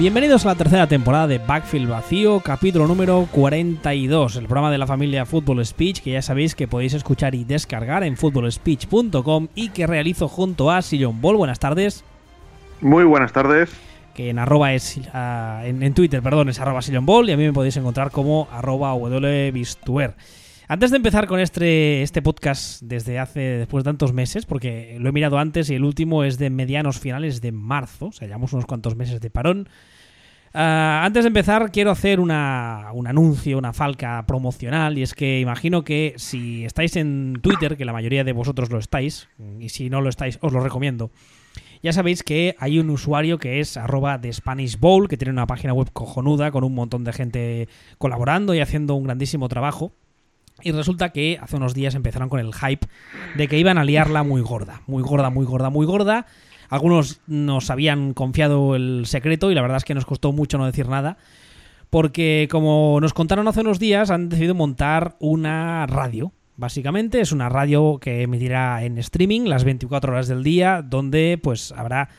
Bienvenidos a la tercera temporada de Backfield Vacío, capítulo número 42, el programa de la familia Football Speech, que ya sabéis que podéis escuchar y descargar en footballspeech.com y que realizo junto a Sillon Ball. Buenas tardes. Muy buenas tardes. Que en arroba es, ah, en, en Twitter, perdón, es arroba Sillon Ball y a mí me podéis encontrar como arroba wbistuer. Antes de empezar con este, este podcast desde hace, después de tantos meses, porque lo he mirado antes y el último es de medianos finales de marzo, o sea, llevamos unos cuantos meses de parón. Ah, antes de empezar, quiero hacer una, un anuncio, una falca promocional, y es que imagino que si estáis en Twitter, que la mayoría de vosotros lo estáis, y si no lo estáis, os lo recomiendo. Ya sabéis que hay un usuario que es arroba de Spanish Bowl, que tiene una página web cojonuda con un montón de gente colaborando y haciendo un grandísimo trabajo. Y resulta que hace unos días empezaron con el hype de que iban a liarla muy gorda, muy gorda, muy gorda, muy gorda. Algunos nos habían confiado el secreto y la verdad es que nos costó mucho no decir nada. Porque como nos contaron hace unos días, han decidido montar una radio. Básicamente es una radio que emitirá en streaming las 24 horas del día, donde pues habrá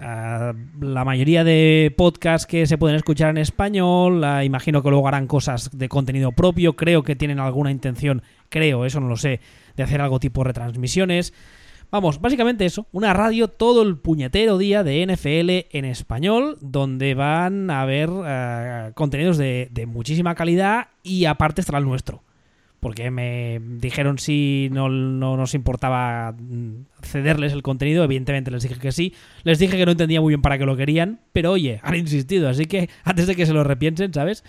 Uh, la mayoría de podcasts que se pueden escuchar en español, imagino que luego harán cosas de contenido propio, creo que tienen alguna intención, creo, eso no lo sé, de hacer algo tipo retransmisiones. Vamos, básicamente eso, una radio todo el puñetero día de NFL en español, donde van a haber uh, contenidos de, de muchísima calidad y aparte estará el nuestro porque me dijeron si no, no, nos importaba cederles el contenido, evidentemente les dije que sí, les dije que no entendía muy bien para qué lo querían, pero oye, han insistido, así que antes de que se lo repiensen, ¿sabes?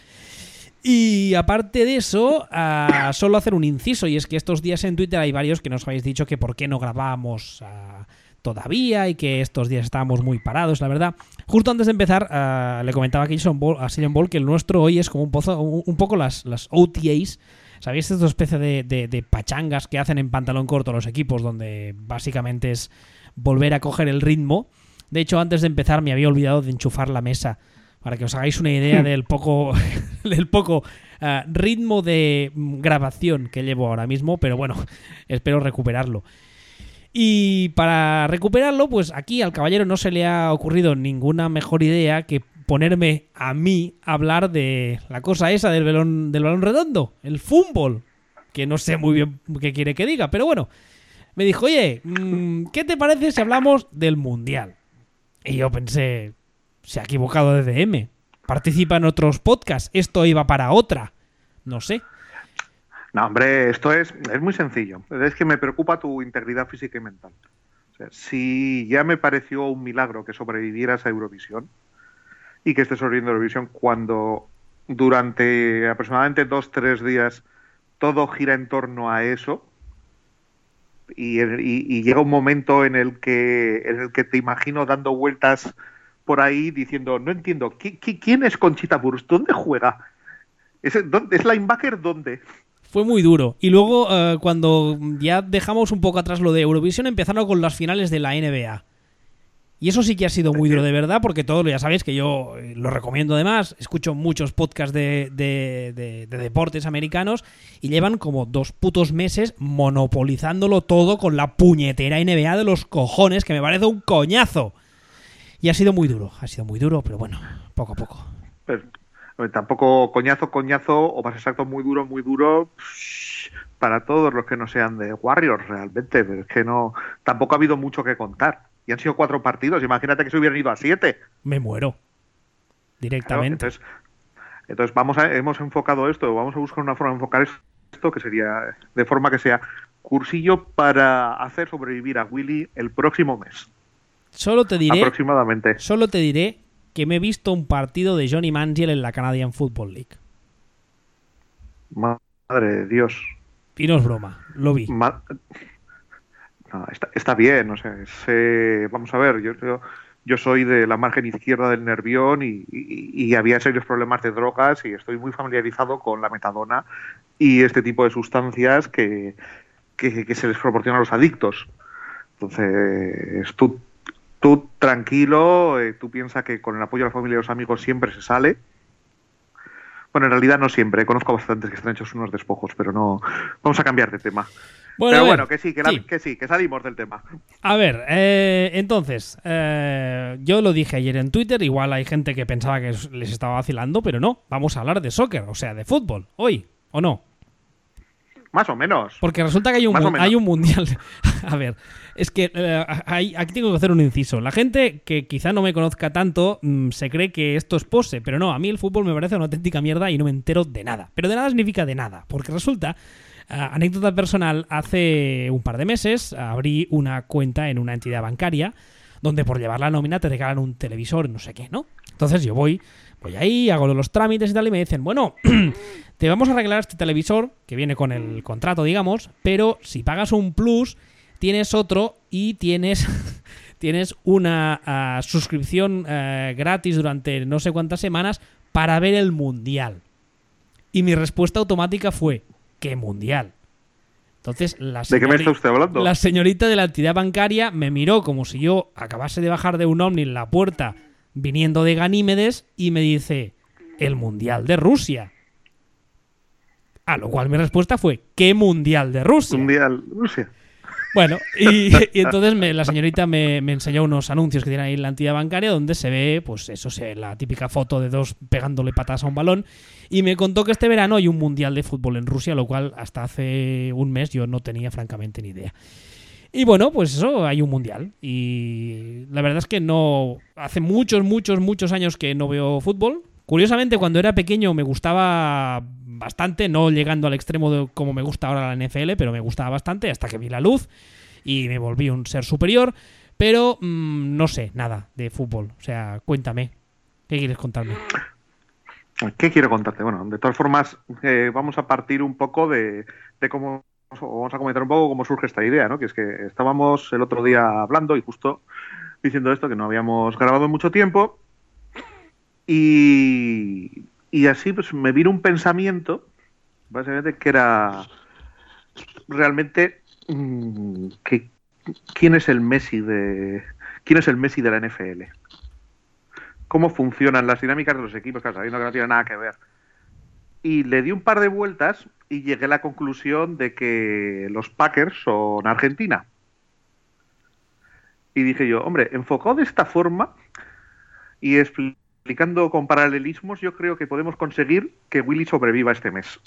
Y aparte de eso, uh, solo hacer un inciso, y es que estos días en Twitter hay varios que nos habéis dicho que por qué no grabábamos uh, todavía y que estos días estábamos muy parados, la verdad. Justo antes de empezar, uh, le comentaba a Ball, Ball que el nuestro hoy es como un, pozo, un, un poco las, las OTAs ¿Sabéis esta especie de, de, de, pachangas que hacen en pantalón corto los equipos, donde básicamente es volver a coger el ritmo? De hecho, antes de empezar me había olvidado de enchufar la mesa, para que os hagáis una idea del poco, del poco uh, ritmo de grabación que llevo ahora mismo, pero bueno, espero recuperarlo. Y para recuperarlo, pues aquí al caballero no se le ha ocurrido ninguna mejor idea que ponerme a mí a hablar de la cosa esa del balón, del balón redondo, el fútbol, que no sé muy bien qué quiere que diga, pero bueno, me dijo, oye, mmm, ¿qué te parece si hablamos del Mundial? Y yo pensé, se ha equivocado de DM, participa en otros podcasts, esto iba para otra, no sé. No, hombre, esto es, es muy sencillo, es que me preocupa tu integridad física y mental. O sea, si ya me pareció un milagro que sobrevivieras a Eurovisión, y que esté sobreviviendo Eurovisión cuando durante aproximadamente dos, tres días todo gira en torno a eso. Y, llega un momento en el que en el que te imagino dando vueltas por ahí diciendo no entiendo quién es Conchita Burst dónde juega es, ¿dónde, es linebacker dónde fue muy duro. Y luego, uh, cuando ya dejamos un poco atrás lo de Eurovisión, empezaron con las finales de la NBA. Y eso sí que ha sido muy duro de verdad, porque todo ya sabéis que yo eh, lo recomiendo además. Escucho muchos podcasts de, de, de, de, deportes americanos y llevan como dos putos meses monopolizándolo todo con la puñetera NBA de los cojones, que me parece un coñazo. Y ha sido muy duro, ha sido muy duro, pero bueno, poco a poco. Pero, tampoco coñazo, coñazo, o más exacto, muy duro, muy duro. Para todos los que no sean de Warriors, realmente. Pero es que no. Tampoco ha habido mucho que contar y han sido cuatro partidos. Imagínate que se hubieran ido a siete. Me muero. Directamente. Claro, entonces, entonces, vamos a, hemos enfocado esto, vamos a buscar una forma de enfocar esto que sería de forma que sea cursillo para hacer sobrevivir a Willy el próximo mes. Solo te diré. Aproximadamente. Solo te diré que me he visto un partido de Johnny Manziel en la Canadian Football League. Madre de Dios. Y no es broma, lo vi. Ma no, está, está, bien, o sea, es, eh, vamos a ver, yo, yo, soy de la margen izquierda del Nervión y, había serios problemas de drogas y estoy muy familiarizado con la metadona y este tipo de sustancias que, que, se les proporciona a los adictos. Entonces, tú, tranquilo, eh, tú piensas que con el apoyo de la familia y los amigos siempre se sale. Bueno, en realidad no siempre, conozco bastantes que están hechos unos despojos, pero no. Vamos a cambiar de tema. Pero bueno, que sí que, sí, que salimos del tema. A ver, eh, entonces, eh, yo lo dije ayer en Twitter, igual hay gente que pensaba que les estaba vacilando, pero no, vamos a hablar de soccer, o sea, de fútbol, hoy, ¿o no? Más o menos. Porque resulta que hay un, hay un mundial. a ver, es que eh, aquí tengo que hacer un inciso. La gente que quizá no me conozca tanto mm, se cree que esto es pose, pero no, a mí el fútbol me parece una auténtica mierda y no me entero de nada. Pero de nada significa de nada, porque resulta, anécdota personal, hace un par de meses abrí una cuenta en una entidad bancaria donde por llevar la nómina te regalan un televisor, no sé qué, ¿no? Entonces yo voy, voy ahí, hago los trámites y tal, y me dicen, bueno, te vamos a arreglar este televisor, que viene con el contrato, digamos, pero si pagas un plus, tienes otro y tienes, tienes una ah, suscripción eh, gratis durante no sé cuántas semanas para ver el mundial. Y mi respuesta automática fue, ¿qué mundial? Entonces, la, ¿De qué me está usted hablando? la señorita de la entidad bancaria me miró como si yo acabase de bajar de un ovni en la puerta viniendo de Ganímedes y me dice, el Mundial de Rusia. A lo cual mi respuesta fue, ¿qué Mundial de Rusia? Mundial Rusia. Bueno, y, entonces la señorita me, enseñó unos anuncios que tiene ahí en la entidad bancaria donde se ve, pues eso, se, la típica foto de dos pegándole patadas a un balón. Y me contó que este verano hay un mundial de fútbol en Rusia, lo cual hasta hace un mes yo no tenía francamente ni idea. Y bueno, pues eso, hay un mundial. Y la verdad es que no. Hace muchos, muchos, muchos años que no veo fútbol. Curiosamente, cuando era pequeño me gustaba bastante, no llegando al extremo de como me gusta ahora la NFL, pero me gustaba bastante hasta que vi la luz y me volví un ser superior. Pero mm, no sé nada de fútbol. O sea, cuéntame. ¿Qué quieres contarme? ¿Qué quiero contarte? Bueno, de todas formas, eh, vamos a partir un poco de, cómo. Vamos a comentar un poco cómo surge esta idea, ¿no? Que es que estábamos el otro día hablando y justo diciendo esto, que no habíamos grabado mucho tiempo. Y, y así pues me vino un pensamiento, básicamente, que era realmente mm, que, quién es el Messi de quién es el Messi de la NFL. Cómo funcionan las dinámicas de los equipos, sabiendo que no tiene nada que ver. Y le di un par de vueltas y llegué a la conclusión de que los Packers son Argentina. Y dije yo, hombre, enfocado de esta forma y explicado explicando con paralelismos, yo creo que podemos conseguir que Willy sobreviva este mes.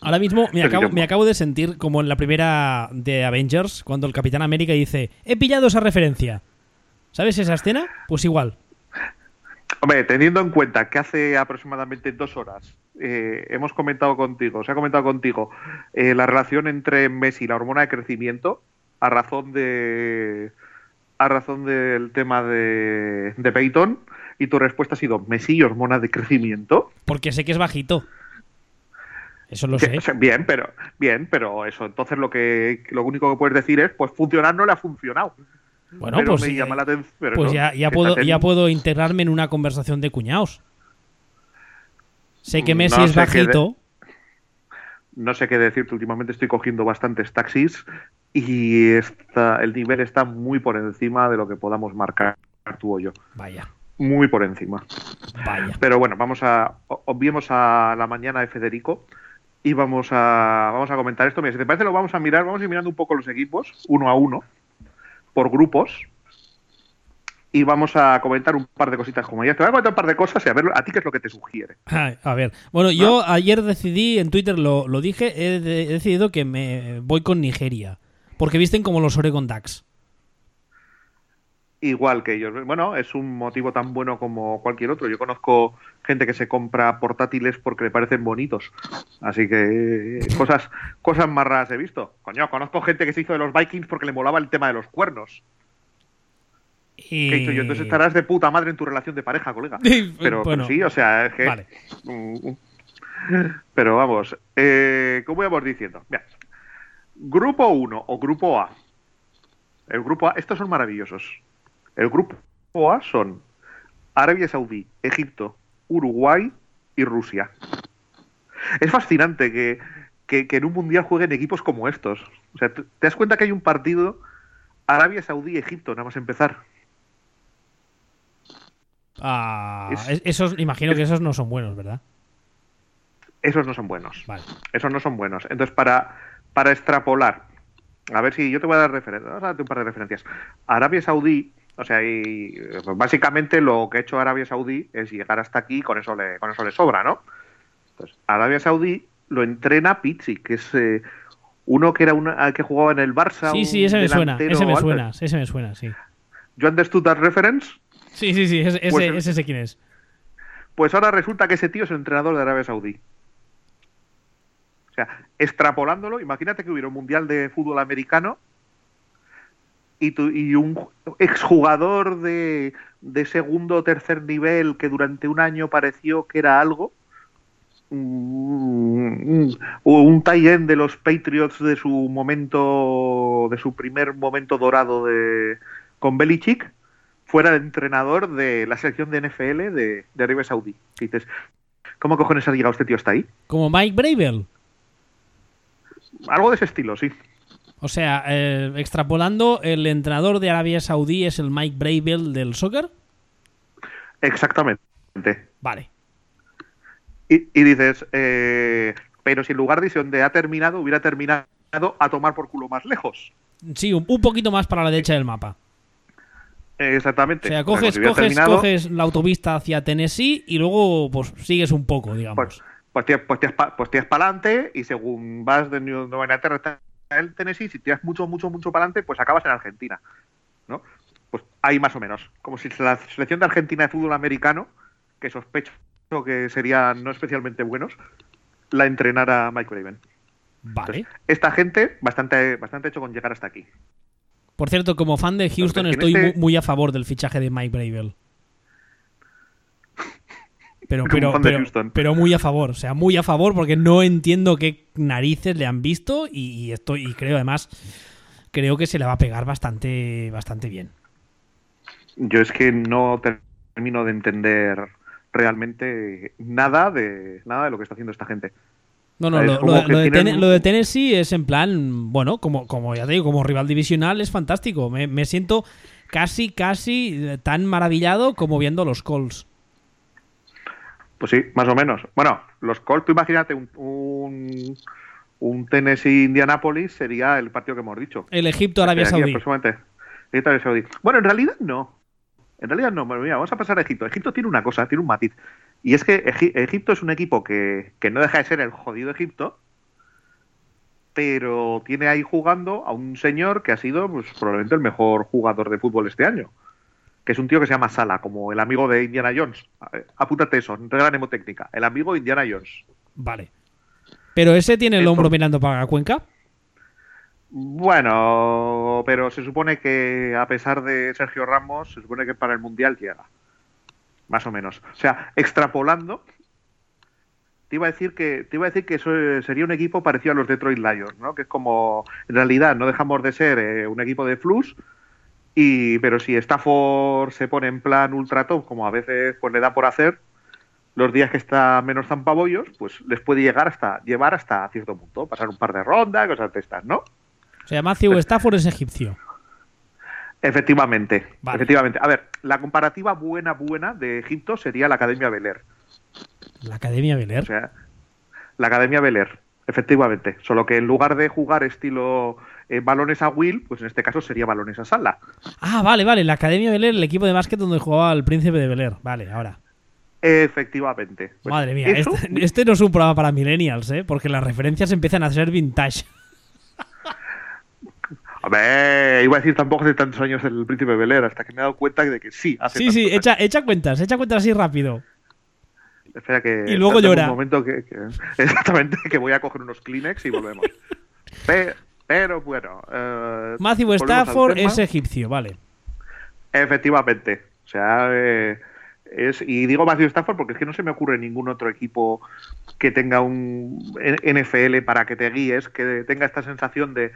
Ahora mismo me acabo, me acabo, de sentir como en la primera de Avengers, cuando el Capitán América dice, he pillado esa referencia. ¿Sabes esa escena? Pues igual. Hombre, teniendo en cuenta que hace aproximadamente dos horas eh, hemos comentado contigo, se ha comentado contigo eh, la relación entre Messi y la hormona de crecimiento a razón de a razón del tema de, de Peyton, y tu respuesta ha sido Messi hormona de crecimiento. Porque sé que es bajito. Eso lo sé. Bien, pero bien, pero eso. Entonces lo que lo único que puedes decir es, pues funcionar no le ha funcionado. Bueno, pues, me llama la atención, pues ya, ya puedo, ya puedo integrarme en una conversación de cuñados. Sé que mm, Messi es bajito. no sé qué decirte. Últimamente estoy cogiendo bastantes taxis y está, el nivel está muy por encima de lo que podamos marcar tú o yo. Vaya muy por encima. Pero bueno, vamos a obviemos a la mañana de Federico y vamos a vamos a comentar esto. Mira, si te parece lo vamos a mirar, vamos a ir mirando un poco los equipos uno a uno por grupos y vamos a comentar un par de cositas como ya te voy a comentar un par de cosas y a ver a ti qué es lo que te sugiere. a ver, bueno, yo ayer decidí en Twitter lo, lo dije, he, he, decidido que me voy con Nigeria porque visten como los Oregon Ducks igual que ellos. Bueno, es un motivo tan bueno como cualquier otro. Yo conozco gente que se compra portátiles porque le parecen bonitos. Así que eh, cosas, cosas más raras he visto. Coño, conozco gente que se hizo de los Vikings porque le molaba el tema de los cuernos. Y... ¿Qué yo? Entonces estarás de puta madre en tu relación de pareja, colega. Pero, sí, o sea, es que. Vale. Pero vamos, eh, como íbamos diciendo, grupo 1 o grupo A. El grupo A, estos son maravillosos. El grupo A son Arabia Saudí, Egipto, Uruguay y Rusia. Es fascinante que, en un mundial jueguen equipos como estos. O sea, ¿te das cuenta que hay un partido Arabia Saudí, Egipto, nada más empezar? Ah, esos, imagino que esos no son buenos, ¿verdad? Esos no son buenos. Vale. Esos no son buenos. Entonces, para, para extrapolar a ver si yo te voy a dar referencias, un par de referencias. Arabia Saudí, o sea, y, básicamente lo que ha hecho Arabia Saudí es llegar hasta aquí, con eso le, con eso le sobra, ¿no? Entonces, Arabia Saudí lo entrena Pizzi, que es eh, uno que era una, que jugaba en el Barça. Sí, sí, ese me suena, ese me suena, ese me suena, sí. ¿You understood that reference? Sí, sí, sí, ese, pues, ese, ese quién es. Pues ahora resulta que ese tío es el entrenador de Arabia Saudí. O sea, extrapolándolo, imagínate que hubiera un mundial de fútbol americano y, y un exjugador de, de segundo o tercer nivel que durante un año pareció que era algo, un, un tie de los Patriots de su momento, de su primer momento dorado de, con Belichick, fuera el entrenador de la selección de NFL de, de Arabia Saudí. dices, ¿cómo cojones ha llegado este tío hasta ahí? Como Mike Bravel. Algo de ese estilo, sí. O sea, eh, extrapolando, el entrenador de Arabia Saudí es el Mike Bravel del soccer. Exactamente. Vale. Y, dices, eh, pero si en lugar de donde ha terminado, hubiera terminado a tomar por culo más lejos. Sí, un, poquito más para la derecha del mapa. Exactamente. O sea, coges, coges, coges, la autovista hacia Tennessee y luego pues sigues un poco, digamos. Pues, pues tiras, pues pues para adelante y según vas de Nueva Inglaterra el Tennessee, si tiras mucho, mucho, mucho para adelante, pues acabas en Argentina. ¿no? Pues ahí más o menos. Como si la selección de Argentina de fútbol americano, que sospecho que serían no especialmente buenos, la entrenara Mike Raven. Vale. esta gente, bastante, bastante hecho con llegar hasta aquí. Por cierto, como fan de Houston, estoy este muy, a favor del fichaje de Mike Bravel. Pero, pero, pero, muy a favor, o sea, muy a favor porque no entiendo qué narices le han visto y, estoy y creo además creo que se le va a pegar bastante bastante bien. Yo es que no termino de entender realmente nada de nada de lo que está haciendo esta gente. No, no, lo, de, Tennessee es en plan, bueno, como, como ya te digo, como rival divisional es fantástico. Me, me siento casi, casi tan maravillado como viendo los Colts. Pues sí, más o menos. Bueno, los Colts, tú imagínate un, un, Tennessee-Indianapolis sería el partido que hemos dicho. El Egipto-Arabia Saudí. Egipto-Arabia Saudí. Bueno, en realidad no. En realidad no. Mira, vamos a pasar a Egipto. Egipto tiene una cosa, tiene un matiz. Y es que Egipto es un equipo que, que no deja de ser el jodido Egipto, pero tiene ahí jugando a un señor que ha sido pues, probablemente el mejor jugador de fútbol este año que es un tío que se llama Sala, como el amigo de Indiana Jones. Apúntate eso, regla mnemotécnica. El amigo de Indiana Jones. Vale. ¿Pero ese tiene el hombro mirando para la cuenca? Bueno, pero se supone que a pesar de Sergio Ramos, se supone que para el Mundial llega. Más o menos. O sea, extrapolando, te iba a decir que te iba a decir que eso sería un equipo parecido a los Detroit Lions, ¿no? Que es como en realidad no dejamos de ser eh, un equipo de flux, y, pero si Stafford se pone en plan ultra top, como a veces pues le da por hacer, los días que está menos zampabollos, pues les puede llegar hasta llevar hasta cierto punto, pasar un par de rondas, cosas de estas, ¿no? O sea, Matthew Stafford es egipcio. Efectivamente, efectivamente. A ver, la comparativa buena, buena de Egipto sería la Academia Beler. ¿La Academia Beler? O sea, la Academia Beler, efectivamente. Solo que en lugar de jugar estilo eh, balones a Will, pues en este caso sería balones a Sala. Ah, vale, vale, la Academia Beler, el equipo de básquet donde jugaba el príncipe de Beler. Vale, ahora. Efectivamente. Pues Madre mía, este, este, no es un programa para millennials, ¿eh? Porque las referencias empiezan a ser vintage. A ver, iba a decir tampoco hace tantos años el príncipe de Beler, hasta que me he dado cuenta de que sí. Hace sí, sí, echa, echa cuentas, echa cuentas así rápido. Espera que. Y luego llora. Un momento que, exactamente, que voy a coger unos Kleenex y volvemos. Pero, pero bueno. Eh, Matthew Stafford es egipcio, vale. Efectivamente. O sea, eh, es, y digo Matthew Stafford porque es que no se me ocurre ningún otro equipo que tenga un NFL para que te guíes, que tenga esta sensación de.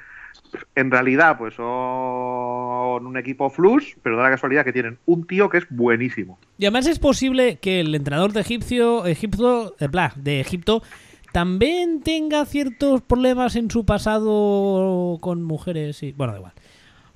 En realidad, pues son un equipo flux, pero da la casualidad que tienen un tío que es buenísimo. Y además es posible que el entrenador de Egipcio, Egipto, de, eh, de Egipto también tenga ciertos problemas en su pasado con mujeres y... Bueno, da igual.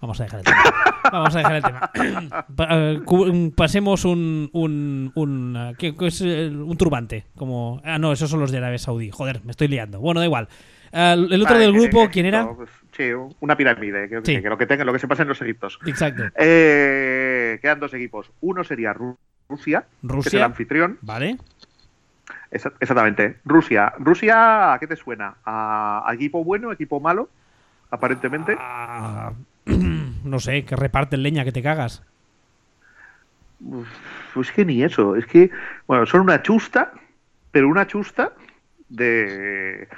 Vamos a dejar el tema. Vamos a dejar el tema. Eh, pasemos un un, un, eh, ¿qué, es un turbante. Como, ah, no, esos son los de Arabia Saudí. Joder, me estoy liando. Bueno, da igual. el otro del grupo, ¿quién era? Pues, Sí, una pirámide, que, Sí. que lo que tenga, lo que se pasa en los egiptos. Exacto. Eh, quedan dos equipos. Uno sería Ru- Rusia, que es el Rusia. anfitrión. Vale. Exa- Exactamente. Rusia. Rusia, ¿a qué te suena? ¿A, a equipo bueno, equipo malo? Aparentemente. Ah, no sé, que reparten leña, que te cagas. Pues que ni eso. Es que, bueno, son una chusta, pero una chusta de,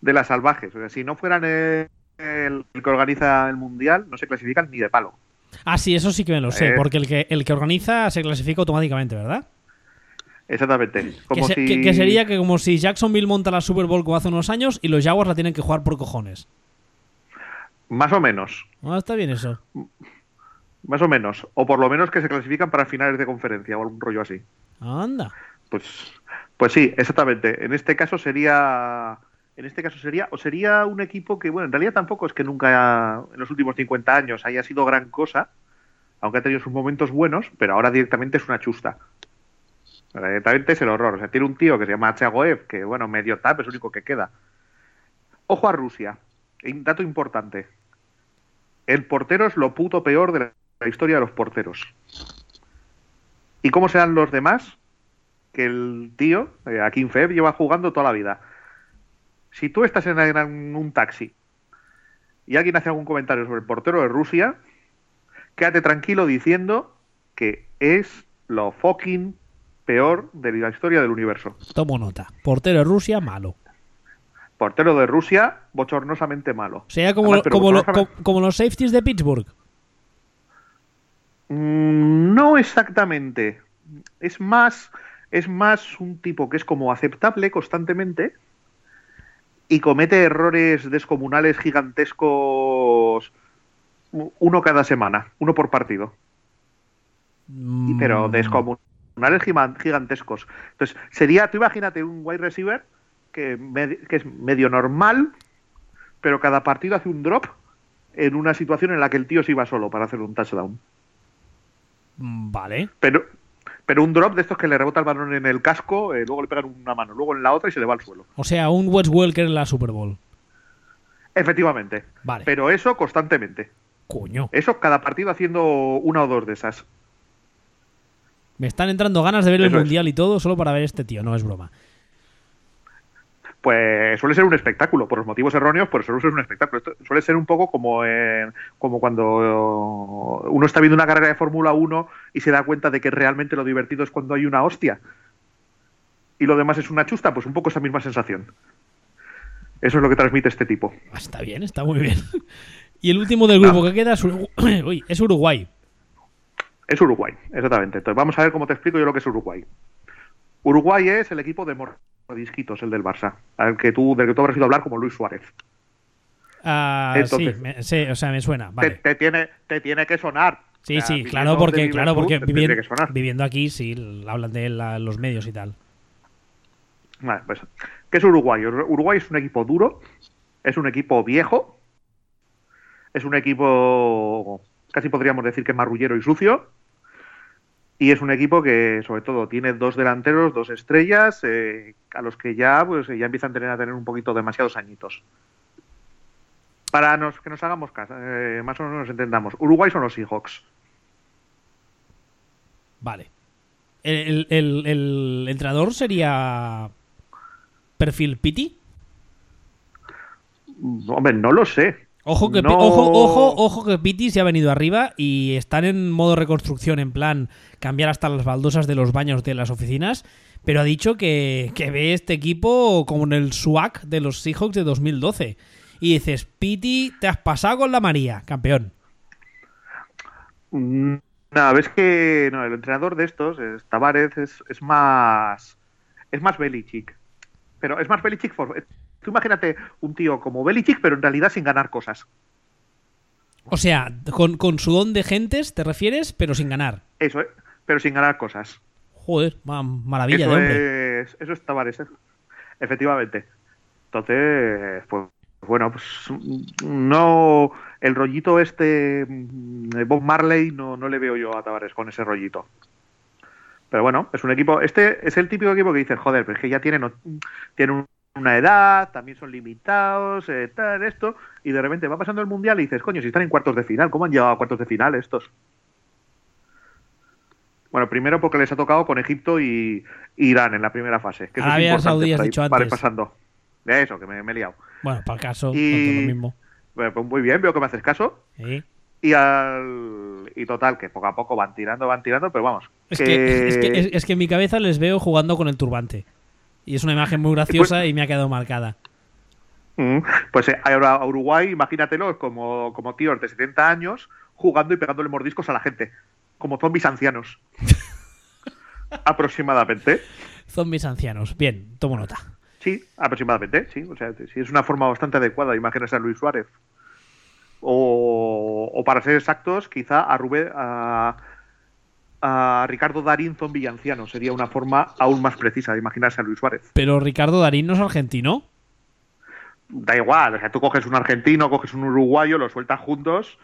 de las salvajes. O sea, si no fueran el, el que organiza el mundial, no se clasifican ni de palo. Ah, sí, eso sí que me lo sé, Eh. porque el que, el que organiza se clasifica automáticamente, ¿verdad? Exactamente. Que, Como se- si... que- que sería que como si Jacksonville monta la Super Bowl como hace unos años y los Jaguars la tienen que jugar por cojones. Más o menos. Ah, está bien eso. Más o menos. O por lo menos que se clasifican para finales de conferencia o algún rollo así. Anda. Pues, pues sí, exactamente. En este caso sería. En este caso sería. O sería un equipo que, bueno, en realidad tampoco es que nunca en los últimos 50 años haya sido gran cosa. Aunque ha tenido sus momentos buenos, pero ahora directamente es una chusta. Directamente es el horror. O sea, tiene un tío que se llama Chagoev, que bueno, medio tap, es el único que queda. Ojo a Rusia. Dato importante. El portero es lo puto peor de la historia de los porteros. ¿Y cómo serán los demás? Que el tío, eh, Feb, lleva jugando toda la vida. Si tú estás en, en un taxi y alguien hace algún comentario sobre el portero de Rusia, quédate tranquilo diciendo que es lo fucking peor de la historia del universo. Tomo nota. Portero de Rusia, malo. Portero de Rusia, bochornosamente malo. Sería como, Además, pero como, bochornosamente- los safeties de Pittsburgh. Mm, no exactamente. Es más, es más un tipo que es como aceptable constantemente y comete errores descomunales gigantescos uno cada semana, uno por partido. Pero Mm, gigantescos. Entonces, sería, tú imagínate un wide receiver que, me- que es medio normal, pero cada partido hace un drop en una situación en la que el tío se iba solo para hacer un touchdown. mm, Vale. Pero, pero un drop de estos que le rebota el balón en el casco, eh, luego le pegan una mano, luego en la otra y se le va al suelo. O sea, un Wes Welker en la Super Bowl. Efectivamente. Vale. Pero eso constantemente. Coño. Eso cada partido haciendo una o dos de esas. Me están entrando ganas de ver el es. mundial y todo solo para ver este tío, no es broma. Pues suele ser un espectáculo, por los motivos erróneos, pero suele ser un espectáculo. Esto suele ser un poco como, en- como cuando uno está viendo una carrera de Fórmula 1 y se da cuenta de que realmente lo divertido es cuando hay una hostia. Y lo demás es una chusta, pues un poco esa misma sensación. Eso es lo que transmite este tipo. Ah, Está bien, está muy bien. Y el último del grupo que queda es, Urugu- Uy, es Uruguay. Es Uruguay, exactamente. Entonces vamos a ver cómo te explico yo lo que es Uruguay. Uruguay es el equipo de mordisquitos, el del Barça, al que tú, del que tú habrás ido a hablar como Luis Suárez. Ah, Entonces- sí, me- sí, o sea, me suena. Te, Vale. te tiene, te tiene que sonar. Sí, O sea, sí, claro, porque, claro, porque viviendo, aquí, sí, hablan de él la- los medios y tal. Vale, pues, ¿Qué es Uruguay? Ur- Uruguay es un equipo duro, es un equipo viejo, es un equipo, casi podríamos decir que marrullero y sucio, y es un equipo que sobre todo tiene dos delanteros, dos estrellas, eh, a los que ya, pues, ya empiezan a tener, a tener un poquito demasiados añitos. Para nos, que nos hagamos caso, eh, más o menos nos entendamos. Uruguay son los Seahawks. Vale. ¿El, el- el- entrenador sería perfil Piti? Hombre, no lo sé. Ojo que, No- ojo, ojo, ojo que Piti se ha venido arriba y están en modo reconstrucción, en plan cambiar hasta las baldosas de los baños de las oficinas, pero ha dicho que, que ve este equipo como en el SWAC de los Seahawks de 2012. Y dices, Piti, te has pasado con la María, campeón. Mm, Nada, ves que no, el entrenador de estos, es, Tavares, es, es más es más Belichick. Pero es más Belichick. For, tú imagínate un tío como Belichick, pero en realidad sin ganar cosas. O sea, con, con su don de gentes, ¿te refieres? Pero sin ganar. Eso, ¿eh? pero sin ganar cosas. Joder, ma- maravilla eso de hombre. es eso es Tavares, ¿eh? efectivamente. Entonces, pues bueno, pues no el rollito este mm, de Bob Marley no, no le veo yo a Tavares con ese rollito. Pero bueno, es un equipo, este es el típico equipo que dice, joder, pero es que ya tienen, tienen una edad, también son limitados, eh, tal, esto, y de repente va pasando el mundial y dices, coño, si están en cuartos de final, ¿cómo han llegado a cuartos de final estos? Bueno, primero porque les ha tocado con Egipto y Irán en la primera fase. Que eso es Arabia importante Saudí has dicho antes. pasando. De eso, que me, me he liado. Bueno, para el caso, Y- lo mismo. Bueno, pues muy bien, veo que me haces caso. Sí. Y al y total, que poco a poco van tirando, van tirando, pero vamos. Es que, es, que, es- es que en mi cabeza les veo jugando con el turbante. Y es una imagen muy graciosa y me ha quedado marcada. Mm, Pues eh, ahora a Uruguay, imagínatelos como, como tíos de 70 años jugando y pegándole mordiscos a la gente, como zombies ancianos. aproximadamente. Zombies ancianos. Bien, tomo nota. Sí, aproximadamente, sí. O sea, sí, es una forma bastante adecuada de imaginar a Luis Suárez. O, o para ser exactos, quizá a Rubén, a, a Ricardo Darín zombie anciano sería una forma aún más precisa de imaginarse a Luis Suárez. Pero Ricardo Darín no es argentino. Da igual, o sea, tú coges un argentino, coges un uruguayo, los sueltas juntos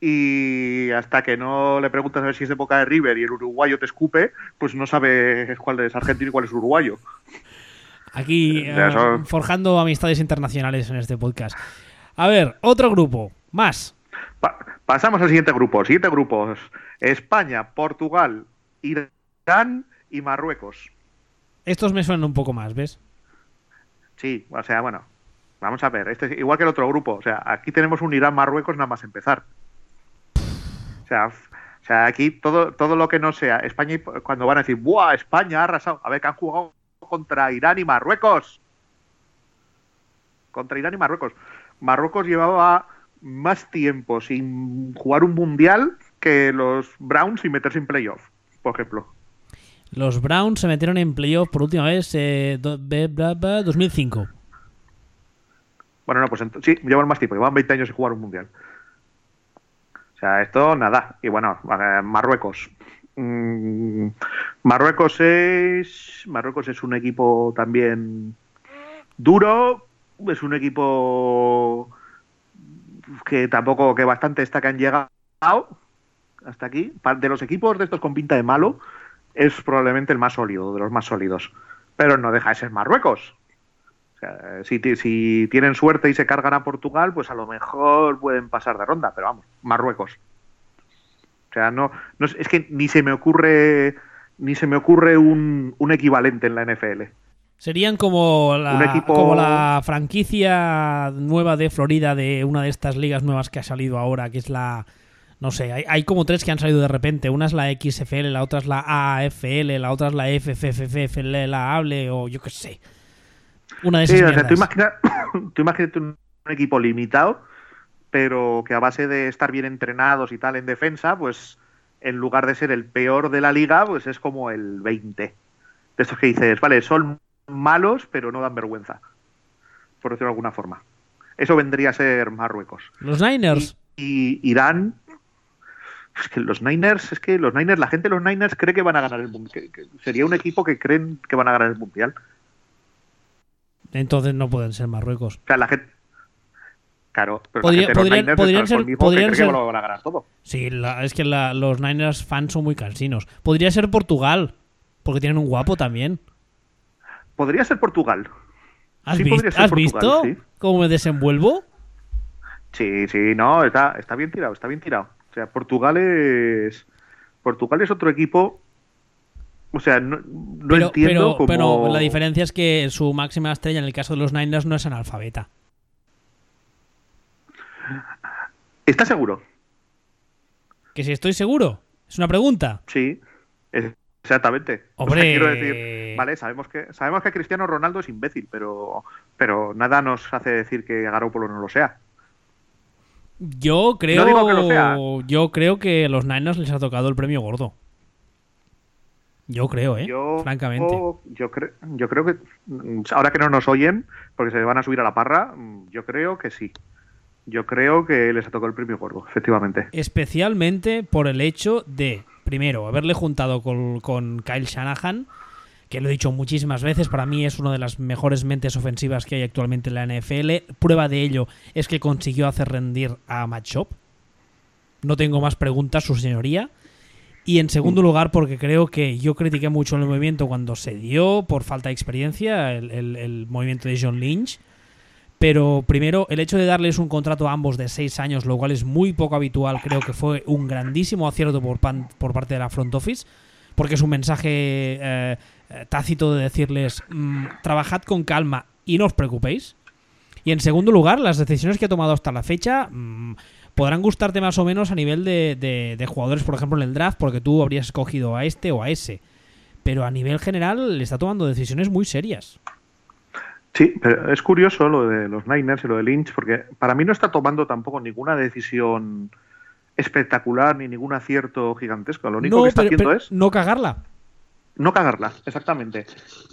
y hasta que no le preguntas a ver si es de Boca de River y el uruguayo te escupe, pues no sabes cuál es argentino y cuál es uruguayo. Aquí eh, eso- forjando amistades internacionales en este podcast. A ver, otro grupo. Más. Pa- pasamos al siguiente grupo. Siguiente grupos. España, Portugal, Irán y Marruecos. Estos me suenan un poco más, ¿ves? Sí, o sea, bueno, vamos a ver. Este es igual que el otro grupo. O sea, aquí tenemos un Irán-Marruecos nada más empezar. O sea, o sea, aquí todo, todo lo que no sea España, y, cuando van a decir, ¡buah! España ha arrasado. A ver, que han jugado contra Irán y Marruecos. Contra Irán y Marruecos. Marruecos llevaba más tiempo sin jugar un mundial que los Browns sin meterse en playoff, por ejemplo. Los Browns se metieron en playoff por última vez eh, do- be- bla- bla, 2005. Bueno, no, pues sí, llevan más tiempo, llevan 20 años sin jugar un mundial. O sea, esto nada. Y bueno, Marruecos. Mm, Marruecos es. Marruecos es un equipo también duro. Es un equipo que tampoco, que bastante está que han llegado hasta aquí. De los equipos de estos con pinta de malo, es probablemente el más sólido, de los más sólidos. Pero no deja de ser Marruecos. O sea, si, si tienen suerte y se cargan a Portugal, pues a lo mejor pueden pasar de ronda, pero vamos, Marruecos. O sea, no, no es es que ni se me ocurre ni se me ocurre un, un equivalente en la NFL. Serían como la, equipo- como la franquicia nueva de Florida de una de estas ligas nuevas que ha salido ahora, que es la... No sé, hay, hay como tres que han salido de repente. Una es la XFL, la otra es la AFL, la otra es la FFFFL, la ABLE o yo qué sé. Una de esas Sí, o sea, tú, mierdas. imagina, tú un equipo limitado, pero que a base de estar bien entrenados y tal en defensa, pues en lugar de ser el peor de la liga, pues es como el 20. De estos que dices, vale, son malos, pero no dan vergüenza. Por decirlo de alguna forma. Eso vendría a ser Marruecos. Los Niners. Y Irán. Es que los Niners, es que los Niners, la gente de los Niners cree que van a ganar el mundial. Sería un equipo que creen que van a ganar el mundial. Entonces no pueden ser Marruecos. O sea, la gente. Claro, pero Podría- la gente de los podrían- Niners podrían ser- que podrían ser- que van a ganar todo. Sí, la- es que la- los Niners fans son muy cansinos. Podría ser Portugal, porque tienen un guapo también. Podría ser Portugal. ¿Has, Sí, Portugal, visto sí. cómo me desenvuelvo? Sí, sí, no, está, está bien tirado, está bien tirado. O sea, Portugal es. Portugal es otro equipo. O sea, no, no pero, entiendo pero, cómo. pero la diferencia es que su máxima estrella en el caso de los Niners no es analfabeta. ¿Estás seguro? Que si estoy seguro, es una pregunta. Sí, es- exactamente. O sea, Hombre. quiero decir, vale, sabemos que sabemos que Cristiano Ronaldo es imbécil, pero pero nada nos hace decir que Garoppolo no lo sea. Yo creo, digo que lo sea. yo creo que a los Niners les ha tocado el premio gordo. Yo creo, ¿eh? Yo, Francamente. yo, creo, yo creo que mm, ahora que no nos oyen, porque se van a subir a la parra, mm, yo creo que sí. Yo creo que les ha tocado el premio gordo, efectivamente. Especialmente por el hecho de, primero, haberle juntado con, con Kyle Shanahan, que lo he dicho muchísimas veces, para mí es una de las mejores mentes ofensivas que hay actualmente en la NFL. Prueba de ello es que consiguió hacer rendir a Matt Schaub. No tengo más preguntas, su señoría. Y en segundo lugar, porque creo que yo critiqué mucho el movimiento cuando se dio, por falta de experiencia, el, el movimiento de John Lynch. Pero primero, el hecho de darles un contrato a ambos de seis años, lo cual es muy poco habitual, creo que fue un grandísimo acierto por, parte de la front office, porque es un mensaje eh, tácito de decirles, mm, trabajad con calma y no os preocupéis. Y en segundo lugar, las decisiones que ha tomado hasta la fecha mm, podrán gustarte más o menos a nivel de, de, jugadores, por ejemplo, en el draft, porque tú habrías escogido a este o a ese. Pero a nivel general le está tomando decisiones muy serias. Sí, pero es curioso lo de los Niners y lo de Lynch, porque para mí no está tomando tampoco ninguna decisión espectacular ni ningún acierto gigantesco. Lo único que está haciendo es. No cagarla. No cagarla, exactamente.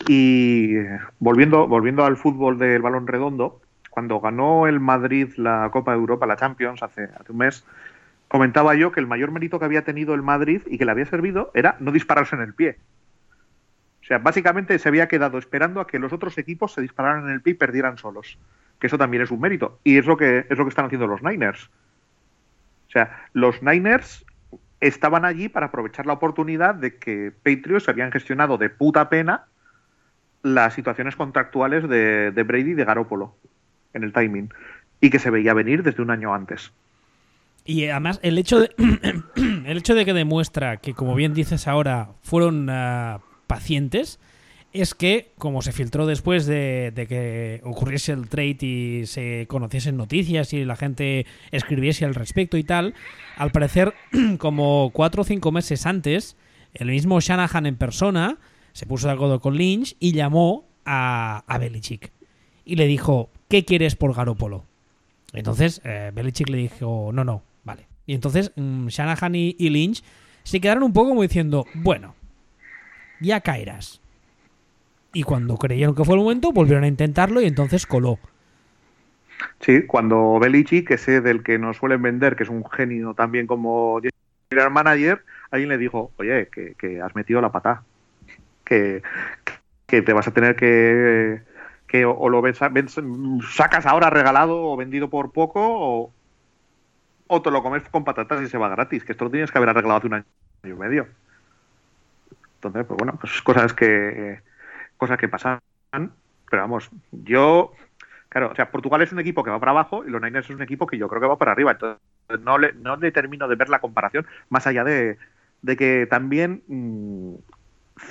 Y volviendo, volviendo al fútbol del balón redondo, cuando ganó el Madrid la Copa de Europa, la Champions, hace, hace un mes, comentaba yo que el mayor mérito que había tenido el Madrid y que le había servido era no dispararse en el pie. Sea, básicamente se había quedado esperando a que los otros equipos se dispararan en el pie y perdieran solos. Que eso también es un mérito. Y es lo que, es lo que están haciendo los Niners. O sea, los Niners estaban allí para aprovechar la oportunidad de que Patriots habían gestionado de puta pena las situaciones contractuales de, Brady y de Garópolo en el timing. Y que se veía venir desde un año antes. Y además, el hecho de, el hecho de que demuestra que, como bien dices ahora, fueron ah, pacientes es que, como se filtró después de, que ocurriese el trade y se conociesen noticias y la gente escribiese al respecto y tal, al parecer, como cuatro o cinco meses antes, el mismo Shanahan en persona se puso de acuerdo con Lynch y llamó a, Belichick. Y le dijo, ¿qué quieres por Garópolo? Entonces, eh, Belichick le dijo, no, no, vale. Y entonces mm, Shanahan y Lynch se quedaron un poco como diciendo, bueno, ya caerás. Y cuando creyeron que fue el momento, volvieron a intentarlo y entonces coló. Sí, cuando Belichick, que es del que nos suelen vender, que es un genio también como general manager, alguien le dijo, oye, que, has metido la pata, que, que, te vas a tener que, que o, lo ves, sacas ahora regalado o vendido por poco, o, o te lo comes con patatas y se va gratis, que esto lo tienes que haber arreglado hace un año y medio. Entonces, pues bueno, pues cosas que cosas que pasan, pero vamos, yo claro, o sea, Portugal es un equipo que va para abajo y los Niners es un equipo que yo creo que va para arriba, entonces no le, no le termino de ver la comparación más allá de, de que también mm,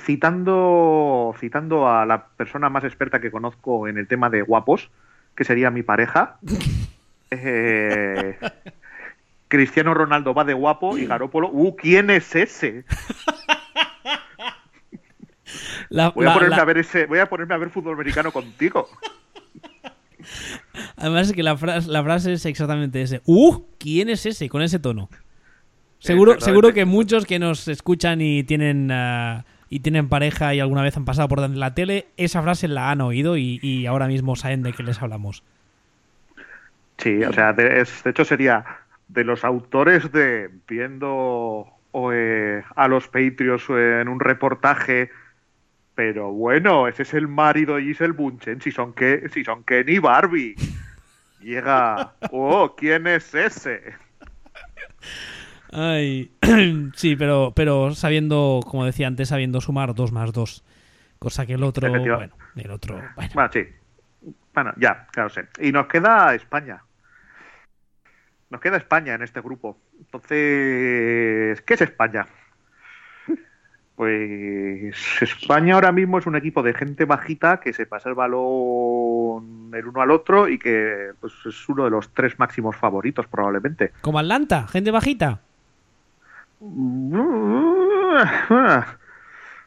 citando citando a la persona más experta que conozco en el tema de guapos, que sería mi pareja, eh, Cristiano Ronaldo va de guapo y Garópolo, uh, ¿quién es ese? Voy, a ponerme a ver ese, voy a ponerme a ver fútbol americano contigo. Además es que la frase, la frase es exactamente ese. ¡Uh! ¿Quién es ese? Con ese tono. Seguro, seguro que muchos que nos escuchan y tienen uh, y tienen pareja y alguna vez han pasado por la tele, esa frase la han oído y, ahora mismo saben de qué les hablamos. Sí, o sea, de, hecho sería de los autores de viendo eh, a los Patriots en un reportaje pero bueno, ese es el marido de Giselle Bunchen, si son, que, si son Ken y Barbie. Llega, oh, ¿quién es ese? Ay, sí, pero, pero sabiendo, como decía antes, sabiendo sumar dos más dos. Cosa que el otro, bueno, el otro, bueno. bueno, sí. Bueno, ya, claro sé. Y nos queda España. Nos queda España en este grupo. Entonces, ¿qué es España? Pues España ahora mismo es un equipo de gente bajita que se pasa el balón el uno al otro y que pues, es uno de los tres máximos favoritos probablemente. Como Atlanta, gente bajita.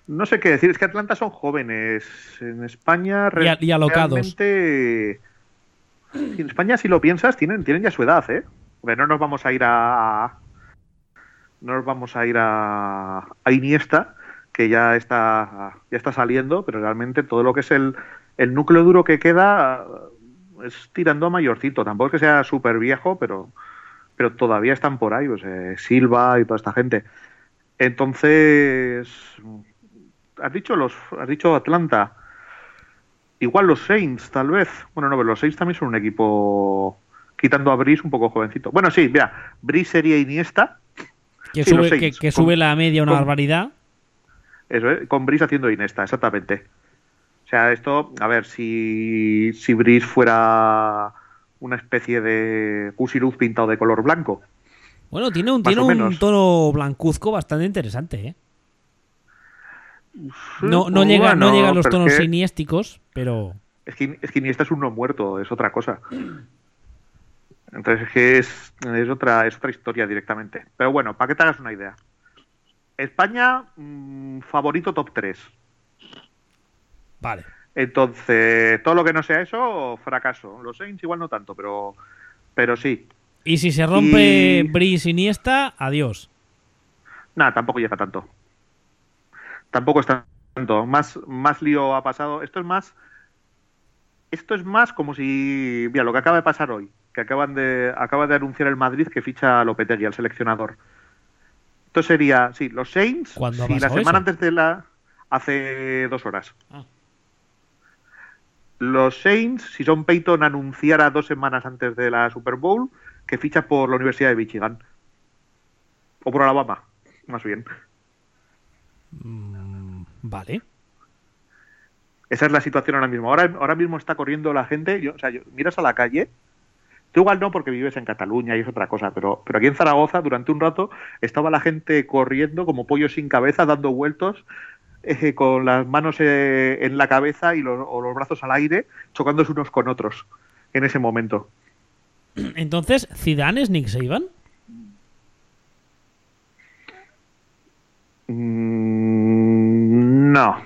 No sé qué decir, es que Atlanta son jóvenes. En España y, y alocados. En España, si lo piensas, tienen, tienen ya su edad, ¿eh? no nos vamos a ir a, no nos vamos a ir a, a Iniesta, que ya está, ya está saliendo, pero realmente todo lo que es el, el núcleo duro que queda es tirando a mayorcito. Tampoco es que sea súper viejo, pero, pero todavía están por ahí, pues, eh, Silva y toda esta gente. Entonces, has dicho los, has dicho Atlanta, igual los Saints, tal vez. Bueno, no, pero los Saints también son un equipo quitando a Brice un poco jovencito. Bueno, sí, mira, Brice sería Iniesta Que, Sí, sube, que, sube la media una con- barbaridad. Eso, ¿eh? con Brice haciendo Inesta, exactamente. O sea, esto, a ver, si, si Brice fuera una especie de Cusiluz pintado de color blanco. Bueno, tiene un, tiene un tono blancuzco bastante interesante, ¿eh? No, no, llega, no bueno, llega a los tonos que- siniésticos, pero. Es que, es que Iniesta es un no muerto, es otra cosa. Entonces es que es, es otra, es otra historia directamente. Pero bueno, para que te hagas una idea. España, mm, favorito top 3. Vale. Entonces, todo lo que no sea eso, fracaso. Los Saints igual no tanto, pero, pero sí. Y si se rompe Y- Brice Iniesta, adiós. Nada, tampoco llega tanto. Tampoco está tanto. Más, más lío ha pasado. Esto es más. Esto es más como si. Mira, lo que acaba de pasar hoy. Que acaban de. Acaba de anunciar el Madrid que ficha a Lopetegui, al seleccionador. Esto sería. Sí, los Saints. ¿Cuándo ha si la semana eso? antes de la. Hace dos horas. Ah. Los Saints, si Son Peyton anunciara dos semanas antes de la Super Bowl que ficha por la Universidad de Michigan. O por Alabama, más bien. Mm, vale. Esa es la situación ahora mismo. Ahora, ahora mismo está corriendo la gente. Yo, o sea, yo- miras a la calle. Tú igual no porque vives en Cataluña y es otra cosa, pero, pero aquí en Zaragoza durante un rato estaba la gente corriendo como pollos sin cabeza, dando vueltos, eh, con las manos eh, en la cabeza y los, o los brazos al aire, chocándose unos con otros en ese momento. Entonces, ¿Zidane es Nick Saban? Mm, no.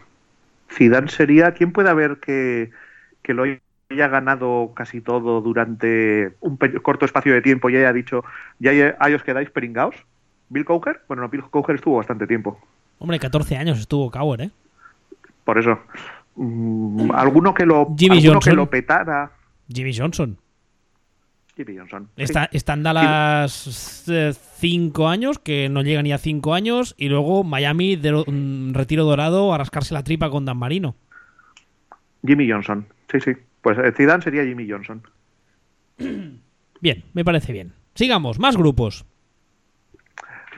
Zidane sería. ¿Quién puede haber que, que lo haya ganado casi todo durante un corto espacio de tiempo y haya dicho, ya ahí os quedáis peringaos? ¿Bill Coker? Bueno, no, Bill Coker estuvo bastante tiempo. Hombre, 14 años estuvo Cowher, ¿eh? Por eso. Mm, alguno que lo, Jimmy alguno Johnson. que lo petara. Jimmy Johnson. Jimmy Johnson. sí. Está, está en Dallas 5 años, que no llega ni a 5 años, y luego Miami, de, mm, retiro dorado, a rascarse la tripa con Dan Marino. Jimmy Johnson. Sí, sí. Pues eh, Zidane sería Jimmy Johnson. Bien, me parece bien. Sigamos, más grupos.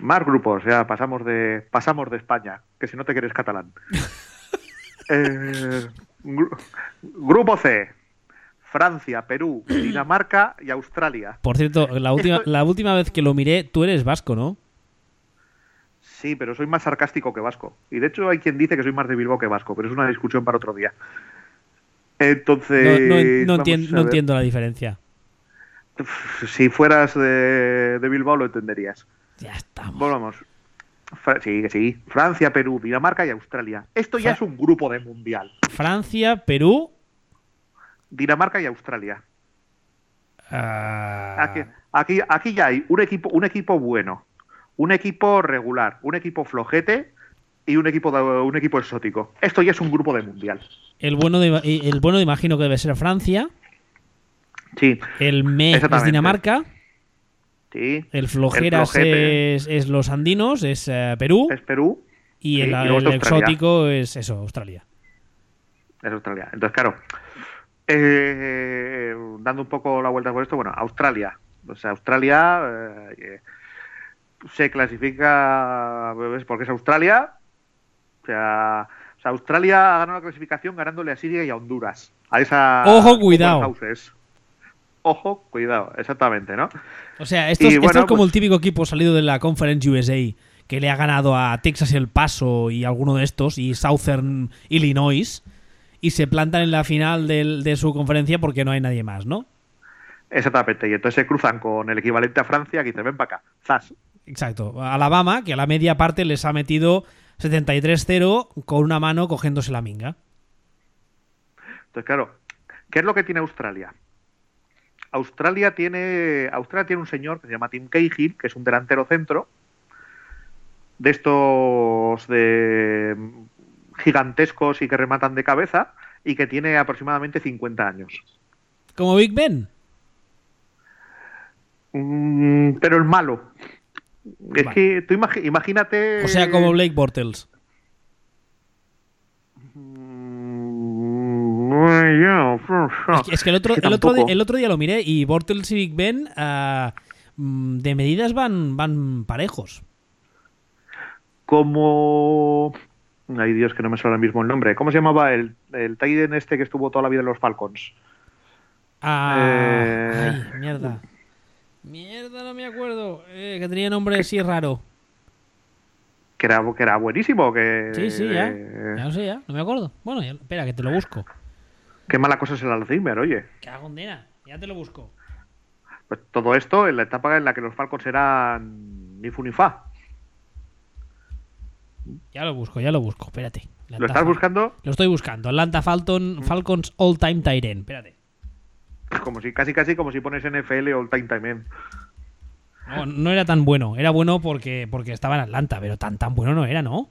Más grupos, ya pasamos de pasamos de España, que si no te quieres catalán. Eh, gru- grupo C. Francia, Perú, Dinamarca y Australia. Por cierto, la última, Esto- la última vez que lo miré, tú eres vasco, ¿no? Sí, pero soy más sarcástico que vasco. Y de hecho hay quien dice que soy más de Bilbao que vasco, pero es una discusión para otro día. Entonces, no- entiendo la diferencia. Si fueras de, de Bilbao lo entenderías. Ya estamos. Volvamos. Fra- sí, que sí. Francia, Perú, Dinamarca y Australia. Esto ya Fra- es un grupo de mundial. Francia, Perú. Dinamarca y Australia. ah, Aquí, aquí, aquí ya hay un equipo, un equipo bueno, un equipo regular, un equipo flojete y un equipo, de- un equipo exótico. Esto ya es un grupo de mundial. el, bueno de, el bueno imagino que debe ser Francia. Sí, El me es. Dinamarca. sí. El flojeras es, es los andinos, es eh, Perú. Es Perú, y sí, el, y exótico es eso, Australia. es Australia. Entonces, claro, eh, dando un poco la vuelta por esto, bueno, Australia. O sea, Australia eh, se clasifica ¿ves? porque es Australia. O sea, o sea, Australia ha ganado la clasificación ganándole a Siria y a Honduras. A esa Ojo, cuidado. Ojo, cuidado, exactamente, ¿no? O sea, esto, Y es, esto bueno, es como pues- el típico equipo salido de la Conference USA que le ha ganado a Texas El Paso y alguno de estos y Southern Illinois y se plantan en la final del- de su conferencia porque no hay nadie más, ¿no? Exactamente. Y entonces se cruzan con el equivalente a Francia que te ven para acá. Zas. Exacto. Alabama, que a la media parte les ha metido 73-0 con una mano cogiéndose la minga. Entonces, claro, ¿qué es lo que tiene Australia? Australia tiene, Australia tiene un señor que se llama Tim Cahill, que es un delantero centro, de estos de gigantescos y que rematan de cabeza, y que tiene aproximadamente 50 años. Como Big Ben. Mm, pero el malo. Es Vale. que tú imagi- imagínate. O sea, como Blake Bortles. Mm, Es que, es que el, otro, Es que el, otro, tampoco. el otro día lo miré y Bortles y Big Ben mm, de medidas van, van parejos. como... Ay Dios, que no me suena ahora mismo el nombre. ¿Cómo se llamaba el, el Tiden este que estuvo toda la vida en los Falcons? Ah, Eh, ay, mierda. Mierda, no me acuerdo. Eh, que tenía nombre así raro. Que era, que era buenísimo, que... Sí, sí, ya. eh, Ya no sé, ya. No me acuerdo. Bueno, ya- espera, que te lo busco. qué mala cosa es el Alzheimer, oye. Que hago nena. Ya te lo busco. Pues todo esto en la etapa en la que los Falcons eran ni fu ni fa. Ya lo busco, ya lo busco. Espérate. ¿Lo Atlanta estás Fal- buscando? Lo estoy buscando. Atlanta Falcon, Falcons All Time Tyrant. Espérate. Como si, casi casi como si pones NFL All Time Time. No, no era tan bueno. Era bueno porque, porque estaba en Atlanta, pero tan tan bueno no era, ¿no?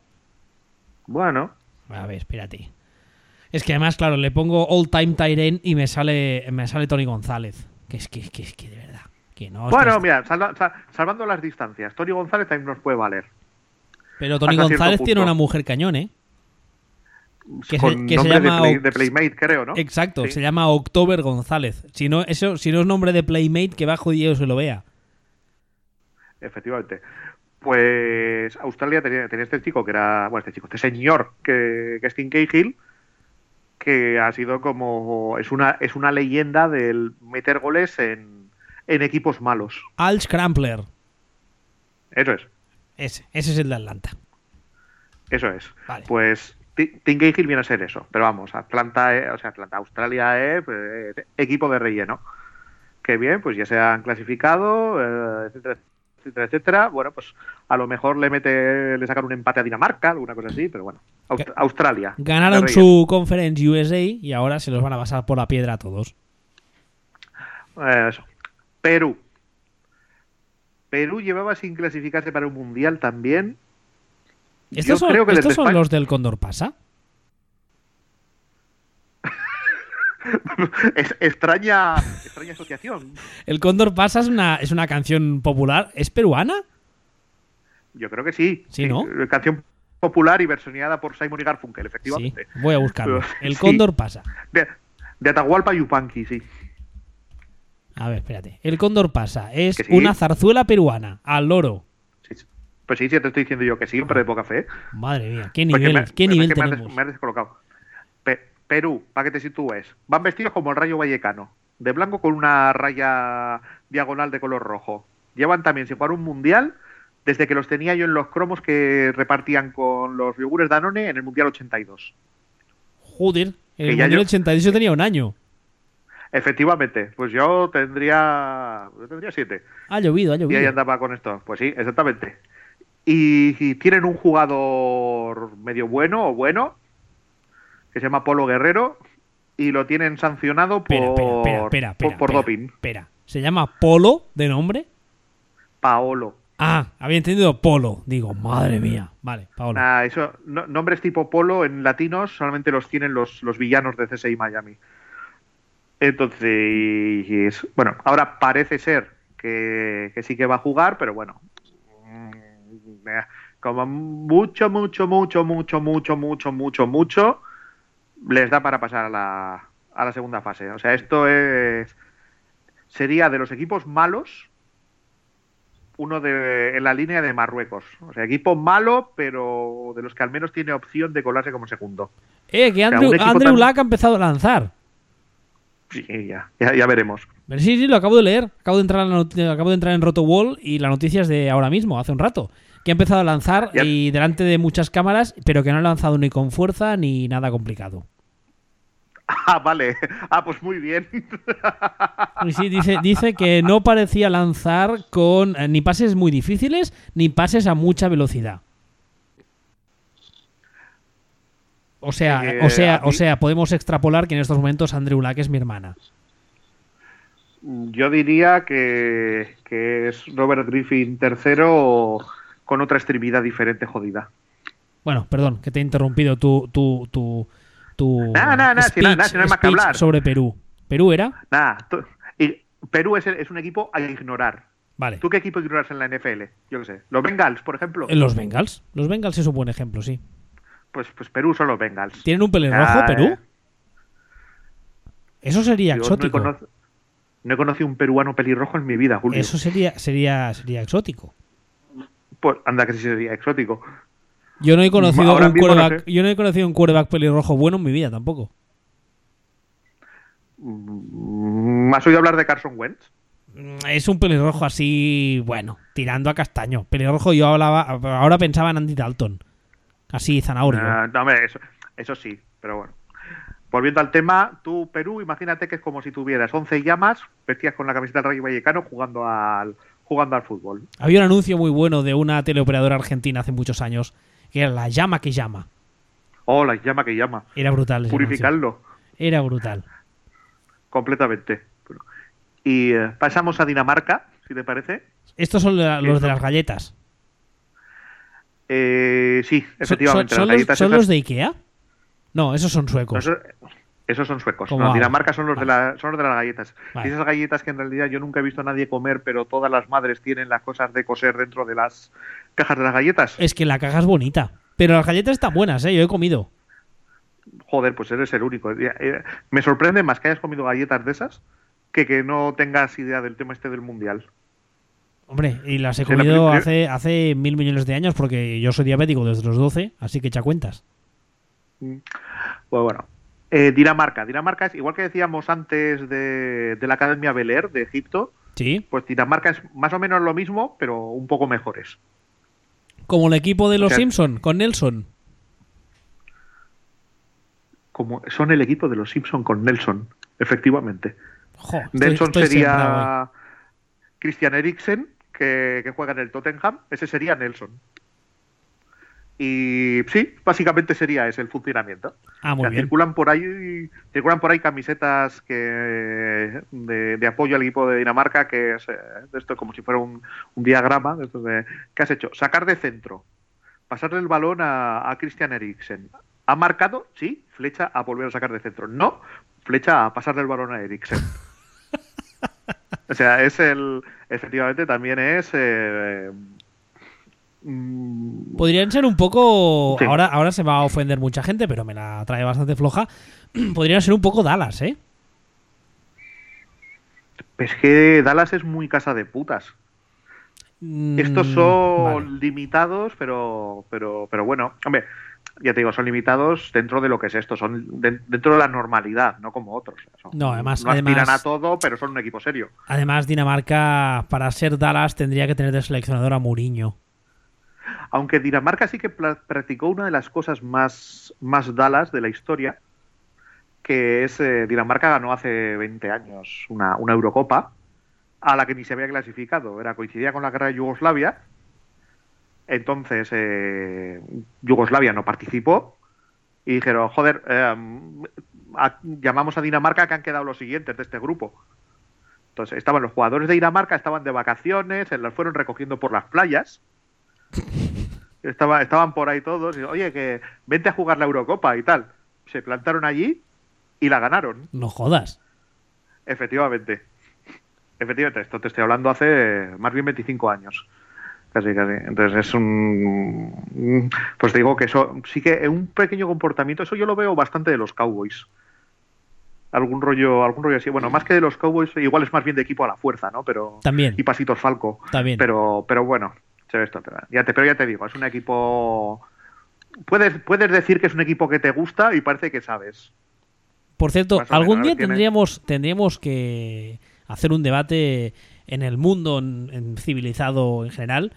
Bueno, A ver, espérate. Es que además, claro, le pongo All Time Tyrant y me sale, me sale Tony González. Que es que, que es que de verdad. Que no. bueno, mira, salva- sa- salvando las distancias, Tony González también nos puede valer. pero Tony hasta González tiene una mujer cañón, ¿eh? Que se- llama de, play- Ox- de Playmate, creo, ¿no? Exacto, Sí. se llama October González. Si no, eso, si no es nombre de Playmate, que bajo Dios se lo vea. Efectivamente. Pues Australia tenía, tenía este chico que era, bueno, este chico, este señor que, que es King Cahill, que ha sido como, es una, es una leyenda del meter goles en, en equipos malos. Al Crampler. Eso es, Ese, ese es el de Atlanta. eso es. Vale. Pues Tim Cahill viene a ser eso, pero vamos, Atlanta, eh, o sea, Atlanta, Australia es pues, eh, equipo de relleno. Que bien, pues ya se han clasificado, eh, etcétera, etcétera, etcétera. Bueno, pues a lo mejor le mete, le sacan un empate a Dinamarca, alguna cosa así, pero bueno. Aust- Australia. Ganaron su Conference USA y ahora se los van a pasar por la piedra a todos. Eh, eso. Perú. Perú llevaba sin clasificarse para un mundial también. ¿Estos son, creo que estos desde son España- los del Condor Pasa? es extraña, extraña asociación. El Condor Pasa es una, es una canción popular. ¿Es peruana? Yo creo que sí. Sí, ¿no? Eh, Canción popular y versioneada por Simon y Garfunkel, Sí, efectivamente. voy a buscarlo. El sí. Condor Pasa. De, de Atahualpa Yupanqui, sí. A ver, espérate. El Cóndor pasa. Es una zarzuela peruana. Al loro. Pues sí, sí, te estoy diciendo yo que sí, pero de poca fe. Madre mía, qué nivel, me- qué nivel que me has des- tenemos. me has descolocado. Pe- Perú, para que te sitúes. Van vestidos como el Rayo Vallecano. De blanco con una raya diagonal de color rojo. Llevan también, si jugar un mundial, desde que los tenía yo en los cromos que repartían con los yogures Danone en el Mundial 82. Joder, el Que ya Mundial yo- 88 tenía un año. Efectivamente, pues yo tendría, yo tendría siete. Ha llovido, ha Y ahí llovido. andaba con esto. Pues sí, exactamente. Y, y tienen un jugador medio bueno o bueno, que se llama Polo Guerrero, y lo tienen sancionado por, espera, por, doping. Espera. ¿Se llama Polo de nombre? Paolo. Ah, había entendido Polo. Digo, madre mía. Vale, Paolo. Ah, eso, no- nombres tipo Polo en latinos solamente los tienen los, los villanos de CSI Miami. Entonces, bueno, ahora parece ser que, que sí que va a jugar, pero bueno. Como mucho, mucho, mucho, mucho, mucho, mucho, mucho, mucho, les da para pasar a la, a la segunda fase. O sea, esto es. Sería de los equipos malos, uno de, en la línea de Marruecos. O sea, equipo malo, pero de los que al menos tiene opción de colarse como segundo. Eh, que Andrew, tan- Luck ha empezado a lanzar. Sí, ya, ya, ya veremos. Sí, sí, lo acabo de leer. Acabo de entrar, en acabo de entrar en RotoWall y la noticia es de ahora mismo, hace un rato. Que ha empezado a lanzar y delante de muchas cámaras, pero que no ha lanzado ni con fuerza ni nada complicado. Ah, vale. Ah, pues muy bien. Y sí, dice, dice que no parecía lanzar con eh, ni pases muy difíciles ni pases a mucha velocidad. O sea, Eh, o sea, o sea, podemos extrapolar que en estos momentos Andrew Luck es mi hermana. Yo diría que, que es Robert Griffin tercero con otra extremidad diferente jodida. Bueno, perdón, que te he interrumpido tu tu tu tu Nah, nah, nah, si no hay más que hablar. sobre Perú. ¿Perú era? Nada. Perú es, el- es un equipo a ignorar. Vale. ¿Tú qué equipo ignoras en la NFL? Yo qué sé. ¿Los Bengals, por ejemplo? Los Bengals. Los Bengals es un buen ejemplo, sí. Pues, pues Perú son los Bengals. ¿Tienen un pelirrojo, Ah, Perú? eh. Eso sería no exótico. No he conocido un peruano pelirrojo en mi vida, Julio. Eso sería, sería, sería exótico. Pues anda que sí sería exótico. Yo no he conocido Ahora un no quarterback, sé. yo no he conocido un quarterback pelirrojo bueno en mi vida tampoco. Mm, ¿Has oído hablar de Carson Wentz? Mm, Es un pelirrojo así, bueno, tirando a castaño. Pelirrojo yo hablaba, ahora pensaba en Andy Dalton. Así, zanahorio. Ah, no, hombre, eso, eso sí, pero bueno. Volviendo al tema, tú, Perú, imagínate que es como si tuvieras 11 llamas vestidas con la camiseta del Rayo Vallecano jugando al, jugando al fútbol. Había un anuncio muy bueno de una teleoperadora argentina hace muchos años, que era la llama que llama. Oh, la llama que llama. Era brutal. Purificarlo Era brutal. completamente. Y eh, pasamos a Dinamarca, si te parece. Estos son la- los de las galletas. Eh, sí, ¿Son, efectivamente. son- son las los, galletas son esas- los de Ikea? No, esos son suecos. Esos, esos son suecos. ¿Cómo No? Dinamarca son los, de la- son los de las galletas. Vale. Y esas galletas que en realidad yo nunca he visto a nadie comer, pero todas las madres tienen las cosas de coser dentro de las cajas de las galletas. Es que la caja es bonita. Pero las galletas están buenas, ¿eh? Yo he comido. Joder, pues eres el único. Eh, Me sorprende más que hayas comido galletas de esas que que no tengas idea del tema este del mundial. Hombre, y las he comido hace, hace mil millones de años porque yo soy diabético desde los 12, así que echa cuentas. Pues bueno. Eh, Dinamarca. Dinamarca es, igual que decíamos antes de, de la Academia Bel Air de Egipto, Sí. pues Dinamarca es más o menos lo mismo, pero un poco mejores. Como el equipo de los sea- Simpson, con Nelson. Como son el equipo de los Simpson con Nelson, efectivamente. Jo, Nelson estoy sería Christian Eriksen, que, que juega en el Tottenham. Ese sería Nelson. Y sí, básicamente sería ese el funcionamiento. Ah, O muy sea, bien. circulan por ahí circulan por ahí camisetas que de, de apoyo al equipo de Dinamarca que es eh, de esto como si fuera un, un diagrama de estos de ¿qué has hecho? sacar de centro pasarle el balón a, a Christian Eriksen ha marcado sí flecha a volver a sacar de centro no flecha a pasarle el balón a Eriksen o sea es el efectivamente también es eh, Podrían ser un poco. Sí. Ahora, ahora se va a ofender mucha gente, pero me la trae bastante floja. Podrían ser un poco Dallas, ¿eh? es que Dallas es muy casa de putas Mm, Estos son vale. limitados, pero, pero, pero bueno, hombre, ya te digo, son limitados dentro de lo que es esto, son de- dentro de la normalidad, no como otros. Son- No, además- no aspiran además- a todo, pero son un equipo serio. Además, Dinamarca, para ser Dallas, tendría que tener de seleccionador a Mourinho. Aunque Dinamarca sí que practicó una de las cosas más, más Dallas de la historia, que es eh, Dinamarca ganó hace 20 años una, una Eurocopa a la que ni se había clasificado. Era coincidía con la guerra de Yugoslavia. Entonces eh, Yugoslavia no participó y dijeron, joder, a- llamamos a Dinamarca que han quedado los siguientes de este grupo. Entonces estaban los jugadores de Dinamarca, estaban de vacaciones, se los fueron recogiendo por las playas. Estaba, estaban por ahí todos y, oye, que vente a jugar la Eurocopa y tal. Se plantaron allí y la ganaron, No jodas. efectivamente. Efectivamente, esto te estoy hablando hace más bien 25 años. Casi, casi. Entonces es un... Pues te digo que eso sí que un pequeño comportamiento, eso yo lo veo bastante de los Cowboys. Algún rollo, algún rollo así. Bueno, más que de los Cowboys, igual es más bien de equipo a la fuerza, ¿no? Pero... También. Y pasitos Falco. También. Pero, pero bueno, se ve esto. pero Ya te, pero ya te digo, es un equipo. Puedes, puedes decir que es un equipo que te gusta y parece que sabes. Por cierto, Más algún menos, día tiene- tendríamos, tendríamos que hacer un debate en el mundo en, en civilizado en general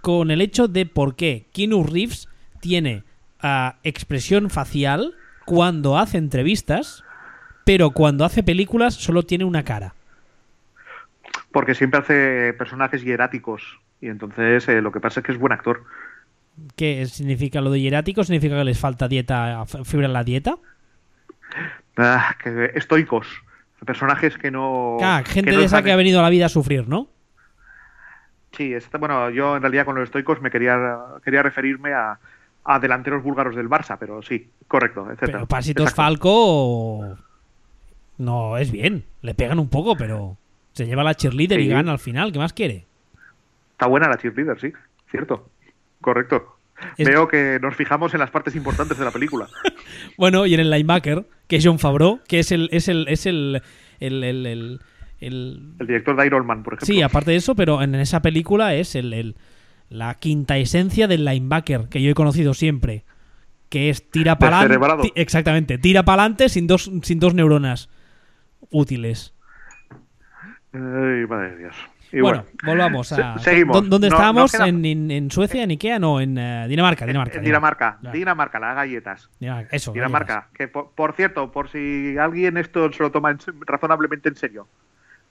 con el hecho de por qué Keanu Reeves tiene ah, expresión facial cuando hace entrevistas, pero cuando hace películas solo tiene una cara. Porque siempre hace personajes hieráticos. Y entonces eh, lo que pasa es que es buen actor. ¿Qué significa lo de hierático? ¿Significa que les falta dieta, fibra en la dieta? Ah, que, estoicos. Personajes que no. Ah, gente no de esa que ha venido a la vida a sufrir, ¿no? Sí, está- bueno, yo en realidad con los estoicos me quería, quería referirme a, a delanteros búlgaros del Barça, pero sí, correcto, etcétera. Pero Pasitos Exacto. Falco no es bien. Le pegan un poco, pero se lleva la cheerleader y gana al final. ¿Qué más quiere? Está buena la cheerleader, sí, cierto. Correcto. Es- Veo que nos fijamos en las partes importantes de la película. Bueno, y en el linebacker, que es John Favreau, que es el es el es el el, el- el- el- director de Iron Man, por ejemplo. sí, aparte de eso, pero en esa película es el, el- la quinta esencia del linebacker que yo he conocido siempre, que es tira para adelante. Exactamente, tira para adelante sin dos, sin dos neuronas útiles. Ay, madre de Dios. Y bueno, bueno, volvamos a. se- seguimos. ¿Dó- ¿Dónde No- estábamos? queda- ¿En, en, en Suecia, en Ikea? No, en eh, Dinamarca. Dinamarca. en Dinamarca. Dinamarca, las galletas. Dinamarca, Eso. Dinamarca, que por, por cierto, por si alguien esto se lo toma razonablemente en serio.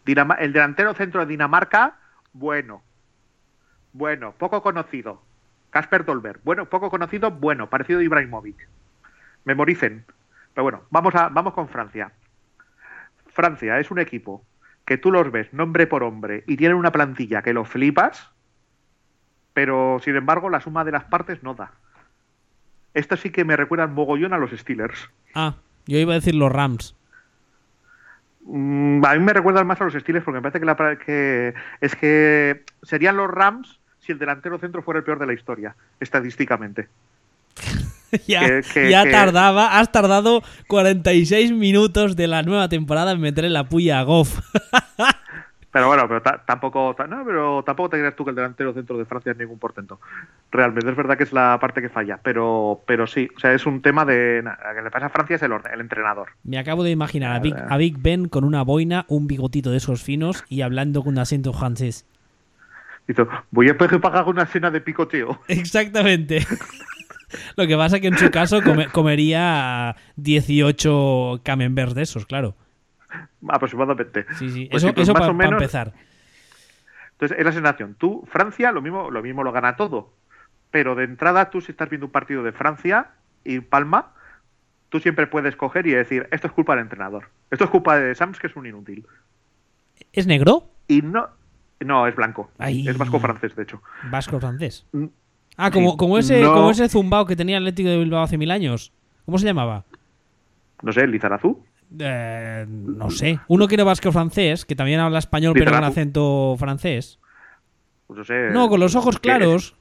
El delantero centro de Dinamarca, bueno. Bueno, poco conocido. Casper Dolberg, bueno, poco conocido, bueno, parecido a Ibrahimovic. Memoricen. Pero bueno, vamos, a, vamos con Francia. Francia es un equipo que tú los ves nombre por hombre y tienen una plantilla que lo flipas, pero sin embargo la suma de las partes no da. Esto sí que me recuerda mogollón a los Steelers. Ah, yo iba a decir los Rams. Mm, a mí me recuerdan más a los Steelers porque me parece que, la, que es que serían los Rams si el delantero centro fuera el peor de la historia, estadísticamente. ya Que- que- ya que- tardaba, has tardado 46 minutos de la nueva temporada en meterle la puya a Goff. Pero bueno, pero ta- tampoco, ta- no, pero tampoco te creas tú que el delantero centro de Francia es ningún portento. Realmente es verdad que es la parte que falla, pero, pero sí, o sea, es un tema de na- lo que le pasa a Francia es el, orden- el entrenador. Me acabo de imaginar a Big, a Big Ben con una boina, un bigotito de esos finos y hablando con un acento francés. Dice, voy a pagar una cena de picoteo. Exactamente. Lo que pasa que en su caso come- comería 18 camemberts de esos, claro. Aproximadamente. Sí, sí. Pues eso sí, pues eso para menos- empezar. Entonces, es la sensación. Tú, Francia, lo mismo, lo mismo lo gana todo. Pero de entrada, tú si estás viendo un partido de Francia y Palma, tú siempre puedes coger y decir, esto es culpa del entrenador. Esto es culpa de Sams, que es un inútil. ¿Es negro? Y no... No, es blanco. Ay. Es vasco-francés, de hecho. Vasco francés. Ah, como, Sí, como, ese, no- como ese zumbao que tenía el Atlético de Bilbao hace mil años. ¿Cómo se llamaba? No sé, Lizarazú. Eh, no sé. Uno que era vasco francés, que también habla español pero con acento francés. Pues no sé. No, con los ojos ¿qué claros.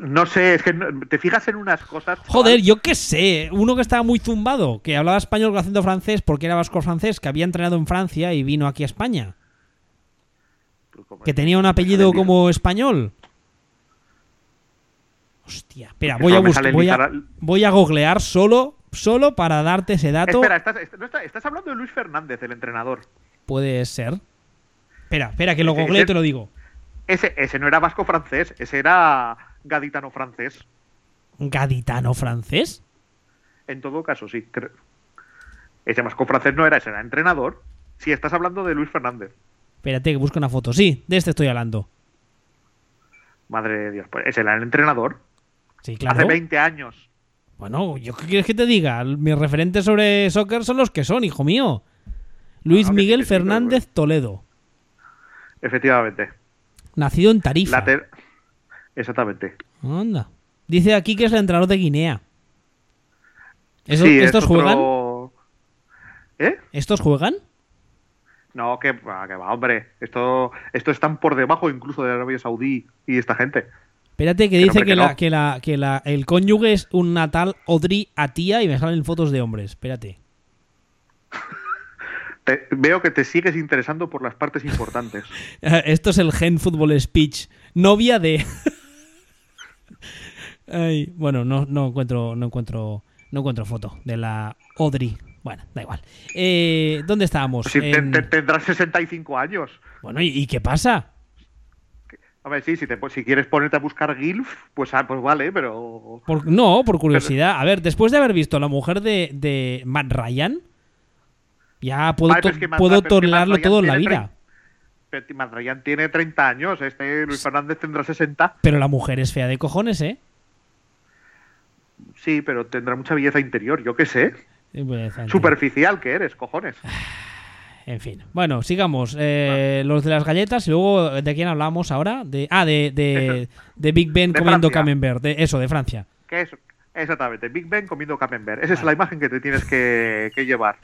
No sé, es que te fijas en unas cosas. Joder, yo qué sé. Uno que estaba muy zumbado, que hablaba español con acento francés porque era vasco francés, que había entrenado en Francia y vino aquí a España. Pues Que tenía un apellido como español. Hostia, espera, voy a buscar, voy a, voy a googlear solo, solo para darte ese dato. Espera, estás, est- no está- estás hablando de Luis Fernández, el entrenador. Puede ser. Espera, espera, que lo Ese- googleo y te lo digo. Ese, ese no era vasco-francés, ese era gaditano-francés. ¿Gaditano francés? En todo caso, sí. Ese vasco-francés no era, ese era entrenador. Si estás hablando de Luis Fernández. Espérate, que busco una foto. Sí, de este estoy hablando. Madre de Dios, pues ese era el entrenador. Sí, claro. Hace 20 años. Bueno, ¿yo qué quieres que te diga? Mis referentes sobre soccer son los que son, hijo mío. Luis Miguel Fernández Toledo. Efectivamente. Nacido en Tarifa. La ter- Exactamente. Anda. Dice aquí que es el entrenador de Guinea. ¿Eso- Sí, es ¿Estos otro- juegan? ¿Eh? ¿Estos juegan? No, que va, que va, hombre. Esto, esto están por debajo incluso de Arabia Saudí y esta gente. Espérate, que dice que, que la, no. que, la, que la, el cónyuge es un natal Audrey Atia y me salen fotos de hombres. Espérate. Te- veo que te sigues interesando por las partes importantes. Esto es el Gen Football Speech. Novia de. Ay, bueno, no, no encuentro, no encuentro, no encuentro foto de la Audrey. Bueno, da igual. Eh, ¿Dónde estábamos? Si te- En- te- tendrás 65 años. Bueno, ¿y, y qué pasa? A ver, sí, si, te, si quieres ponerte a buscar GILF, pues, ah, pues vale, pero... Por- no, por curiosidad. A ver, después de haber visto la mujer de, de Matt Ryan, ya puedo, Vale, to- pero es que Matt- puedo es que todo en la vida. Pero Matt Ryan tiene 30 años, este Luis Fernández tendrá 60. Pero la mujer es fea de cojones, ¿eh? Sí, pero tendrá mucha belleza interior, yo qué sé. Pues. Superficial que eres, cojones. En fin. Bueno, sigamos. Eh, Los de las galletas y luego, ¿de quién hablamos ahora? De, ah, de, de, de Big Ben De comiendo Francia. camembert. De, eso, de Francia. ¿Qué es? Exactamente, Big Ben comiendo camembert. Esa es la imagen que te tienes que, que llevar.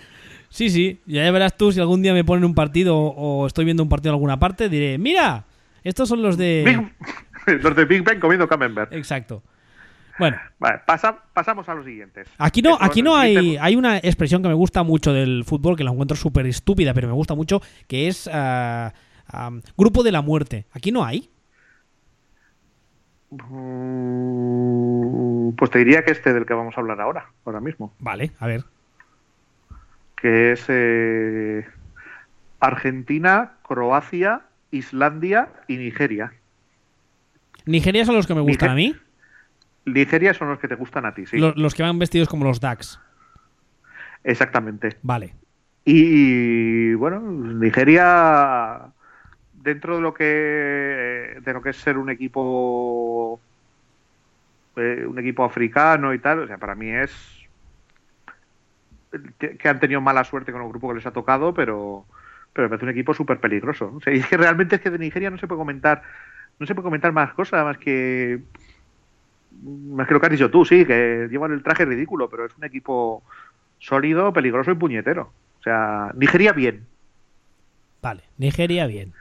Sí, sí. Ya verás tú si algún día me ponen un partido o estoy viendo un partido en alguna parte, diré, mira, estos son los de... Big- los de Big Ben comiendo camembert. Exacto. Bueno, Vale, pasa- pasamos a los siguientes. Aquí no, aquí no hay, hay una expresión que me gusta mucho del fútbol, que la encuentro súper estúpida, pero me gusta mucho, que es ah, ah, grupo de la muerte. Aquí no hay. Mm, Pues te diría que este del que vamos a hablar ahora, ahora mismo, Vale, a ver. que es eh, Argentina, Croacia, Islandia y Nigeria. Nigeria son los que me gustan Niger- a mí. Nigeria son los que te gustan a ti, sí. Lo- Los, que van vestidos como los DAX. Exactamente. Vale. Y bueno, Nigeria dentro de lo que de lo que es ser un equipo eh, un equipo africano y tal, o sea, para mí es que, que han tenido mala suerte con el grupo que les ha tocado, pero pero me parece un equipo súper peligroso. O sea, y es que realmente es que de Nigeria no se puede comentar no se puede comentar más cosas más que más que lo que has dicho tú, sí, que llevan el traje ridículo, pero es un equipo sólido, peligroso y puñetero. O sea, Nigeria bien. Vale. Nigeria, bien.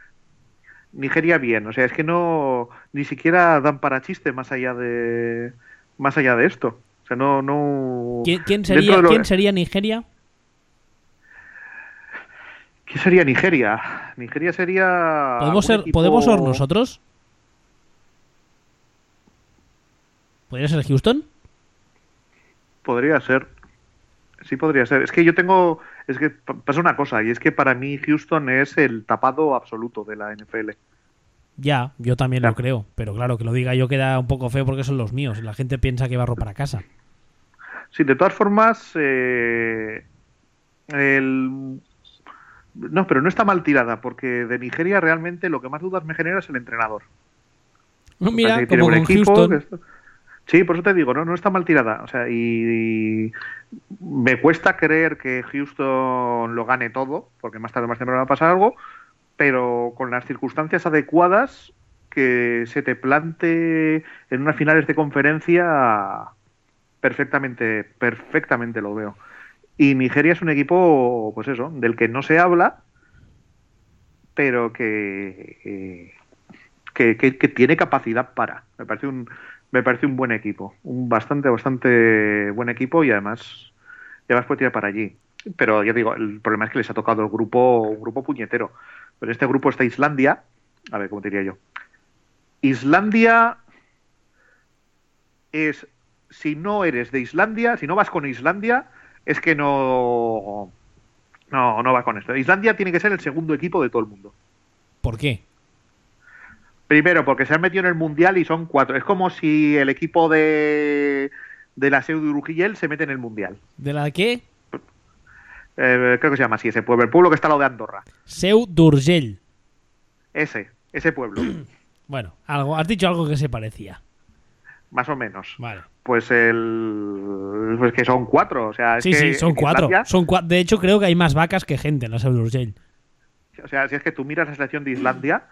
Nigeria bien. O sea, es que no ni siquiera dan para chiste más allá de más allá de esto. O sea, no no ¿Quién, quién sería, lo- ¿quién sería Nigeria? ¿Qué sería Nigeria? Nigeria sería ¿Podemos ser, equipo- ¿podemos ser nosotros? ¿Podría ser Houston? Podría ser. Sí, podría ser. Es que yo tengo. Es que pa- pasa una cosa, y es que para mí Houston es el tapado absoluto de la NFL. Ya, yo también lo creo. Pero claro, que lo diga yo queda un poco feo porque son los míos. La gente piensa que barro para casa. Sí, de todas formas, eh, el... No, pero no está mal tirada, porque de Nigeria realmente lo que más dudas me genera es el entrenador. Mira, como con equipo Houston. que Sí, por eso te digo, no, no está mal tirada. O sea, y, me cuesta creer que Houston lo gane todo, porque más tarde o más temprano va a pasar algo, pero con las circunstancias adecuadas que se te plante en unas finales de conferencia perfectamente, perfectamente lo veo. Y Nigeria es un equipo, pues eso, del que no se habla, pero que, eh, que- que tiene capacidad para. Me parece un, me parece un buen equipo, un bastante, bastante buen equipo y además, y además puede tirar para allí. Pero ya digo, el problema es que les ha tocado el grupo, un grupo puñetero. Pero este grupo está Islandia, a ver cómo diría yo. Islandia es, si no eres de Islandia, si no vas con Islandia, es que no, no, no va con esto. Islandia tiene que ser el segundo equipo de todo el mundo. ¿Por qué? Primero, porque se han metido en el mundial y son cuatro. Es como si el equipo de, de la SEU de Urugillel se mete en el mundial. ¿De la qué? Eh, creo que se llama así ese pueblo. El pueblo que está al lado de Andorra. Seu d'Urgell. Ese, ese pueblo. Bueno, algo, has dicho algo que se parecía. más o menos. Vale. Pues el. Pues que son cuatro. O sea, es Sí, que sí, son cuatro. Islandia- Son cua- De hecho, creo que hay más vacas que gente en la Seu d'Urgell. O sea, si es que tú miras la selección de Islandia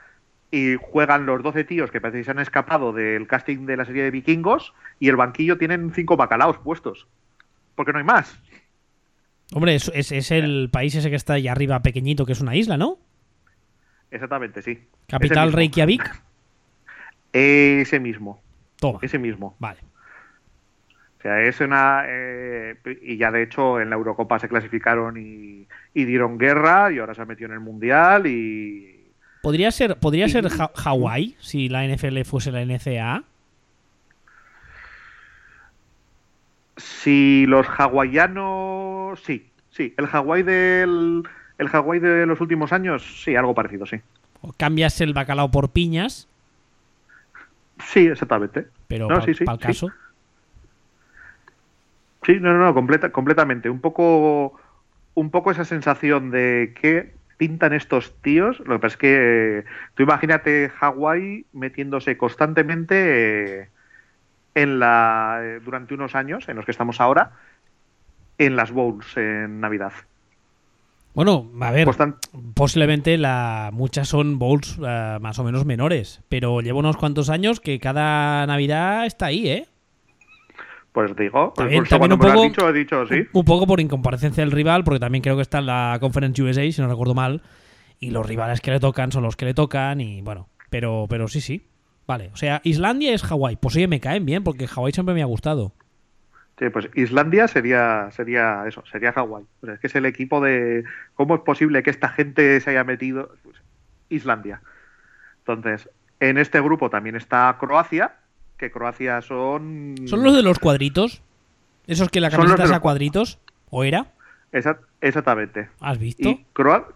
y juegan los 12 tíos que parece que se han escapado del casting de la serie de vikingos y el banquillo tienen cinco bacalaos puestos. Porque no hay más. Hombre, es, es- es el país ese que está allá arriba pequeñito, que es una isla, ¿no? Exactamente, sí. Capital Ese. Reykjavik. Ese mismo. Toma. Ese mismo. Vale. O sea, es una. eh, y ya de hecho en la Eurocopa se clasificaron y, y dieron guerra y ahora se han metido en el Mundial y. ¿Podría ser, podría ser Ja- Hawái si la NFL fuese la NCAA? Si los hawaianos. Sí, sí. El Hawái del. El Hawái de los últimos años, sí, algo parecido, sí. O cambias el bacalao por piñas, Sí, exactamente. pero No, para sí, sí, el sí. caso. Sí, no, no, no, completa, completamente. Un poco, un poco esa sensación de que pintan estos tíos. Lo que pasa es que tú imagínate Hawái metiéndose constantemente eh, en la eh, durante unos años, en los que estamos ahora, en las bowls en Navidad. Bueno, a ver, Constan- posiblemente la, muchas son bowls eh, más o menos menores, pero llevo unos cuantos años que cada Navidad está ahí, ¿eh? Pues digo, pues También- cuando un me lo has poco- dicho, he dicho sí. Un poco por incomparecencia del rival, porque también creo que está en la Conference USA, si no recuerdo mal, y los rivales que le tocan son los que le tocan, y bueno, pero, pero sí, sí. Vale, o sea, Islandia es Hawái. Pues oye, me caen bien, porque Hawái siempre me ha gustado. Sí, pues Islandia sería, sería eso, sería Hawái. O sea, es que es el equipo de cómo es posible que esta gente se haya metido. Pues, Islandia. Entonces, en este grupo también está Croacia, que Croacia son... ¿Son los de los cuadritos? ¿Esos que la camiseta es los a cuadritos? ¿O era? Exactamente. ¿Has visto? Y Croa-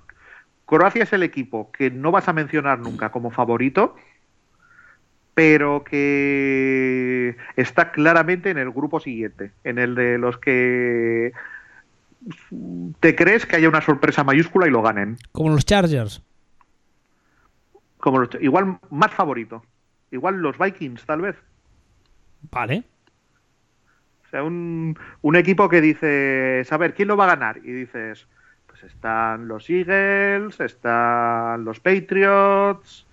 Croacia es el equipo que no vas a mencionar nunca como favorito, pero que está claramente en el grupo siguiente, en el de los que te crees que haya una sorpresa mayúscula y lo ganen. Como los Chargers. Como los- igual más favorito. Igual los Vikings, tal vez. Vale. O sea, un, un equipo que dices, a ver, ¿quién lo va a ganar? Y dices, pues están los Eagles, están los Patriots,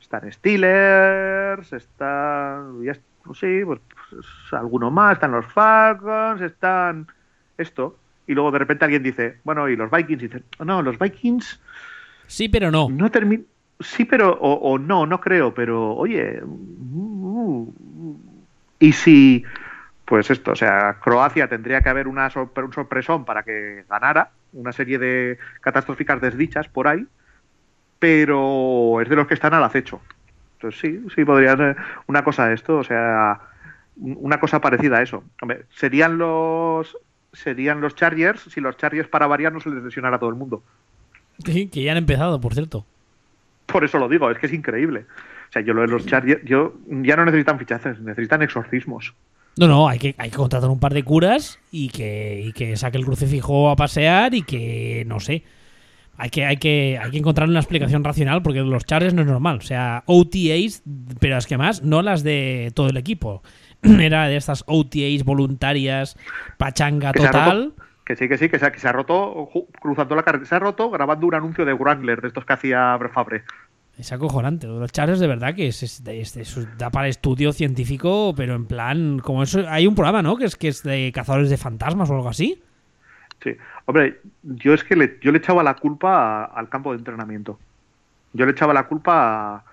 están Steelers, están, ya, pues sí, pues, pues, alguno más, están los Falcons, están esto. Y luego de repente alguien dice, bueno, y los Vikings, y dicen, no, los Vikings Sí, pero no. no terminan. Sí, pero. O, o no, no creo, pero. Oye. mm, y si. Pues esto, o sea, Croacia tendría que haber una sorpre- un sorpresón para que ganara. Una serie de catastróficas desdichas por ahí. Pero es de los que están al acecho. Entonces sí, sí podría ser una cosa de esto, o sea, un- una cosa parecida a eso. Hombre, serían los serían los Chargers si los Chargers para variar no se les lesionara a todo el mundo. Que, que ya han empezado, por cierto. Por eso lo digo, es que es increíble. O sea, yo lo de los Chargers, yo ya no necesitan fichajes, necesitan exorcismos. No, no, hay que, hay que contratar un par de curas y que, y que saque el crucifijo a pasear y que, no sé, hay que, hay que, hay que encontrar una explicación racional porque los Chargers no es normal. O sea, OTAs, pero es que más, no las de todo el equipo. Era de estas OTAs voluntarias, pachanga total. que sí, que sí, que se, ha- que se ha roto cruzando la carretera. Se ha roto grabando un anuncio de Wrangler, de estos que hacía Fabre. Es acojonante. Lo de los Chargers de verdad que es, es- es- es- da para estudio científico, pero en plan, como eso, hay un programa, ¿no? Que es que es de cazadores de fantasmas o algo así. Sí. Hombre, yo es que le, yo le echaba la culpa a- al campo de entrenamiento. Yo le echaba la culpa a,